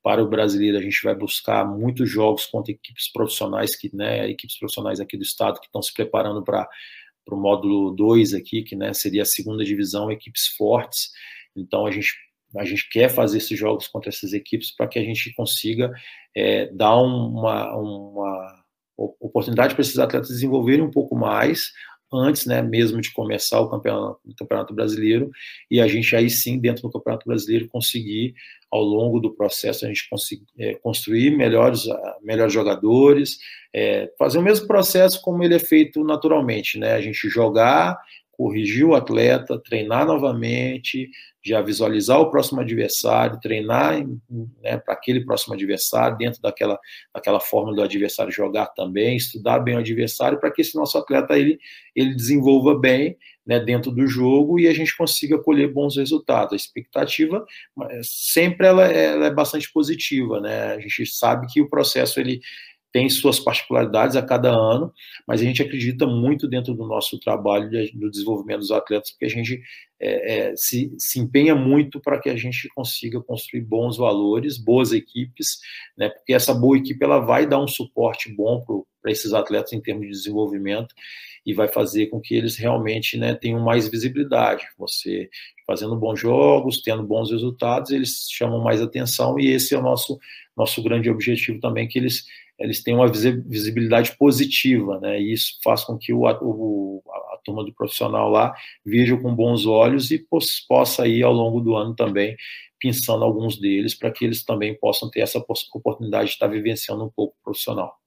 para o brasileiro, a gente vai buscar muitos jogos contra equipes profissionais, que, né, equipes profissionais aqui do estado que estão se preparando para o módulo 2 aqui, que né, seria a segunda divisão, equipes fortes. Então a gente a gente quer fazer esses jogos contra essas equipes para que a gente consiga é, dar uma, uma oportunidade para esses atletas desenvolverem um pouco mais antes, né, mesmo de começar o campeonato, o campeonato brasileiro, e a gente aí sim, dentro do campeonato brasileiro, conseguir, ao longo do processo, a gente conseguir é, construir melhores, ah, melhores jogadores, é, fazer o mesmo processo como ele é feito naturalmente, né, a gente jogar, corrigir o atleta, treinar novamente, já visualizar o próximo adversário, treinar né, para aquele próximo adversário, dentro daquela, daquela forma do adversário jogar também, estudar bem o adversário, para que esse nosso atleta ele, ele desenvolva bem né, dentro do jogo e a gente consiga colher bons resultados. A expectativa sempre ela, ela é bastante positiva, né? A gente sabe que o processo ele tem suas particularidades a cada ano, mas a gente acredita muito dentro do nosso trabalho do desenvolvimento dos atletas, porque a gente é, é, se, se empenha muito para que a gente consiga construir bons valores, boas equipes, né, porque essa boa equipe ela vai dar um suporte bom para esses atletas em termos de desenvolvimento e vai fazer com que eles realmente né, tenham mais visibilidade. Você fazendo bons jogos, tendo bons resultados, eles chamam mais atenção e esse é o nosso nosso grande objetivo também, que eles eles têm uma visibilidade positiva, né? E isso faz com que o, o, a turma do profissional lá veja com bons olhos e possa ir ao longo do ano também pensando alguns deles para que eles também possam ter essa oportunidade de estar vivenciando um pouco profissional.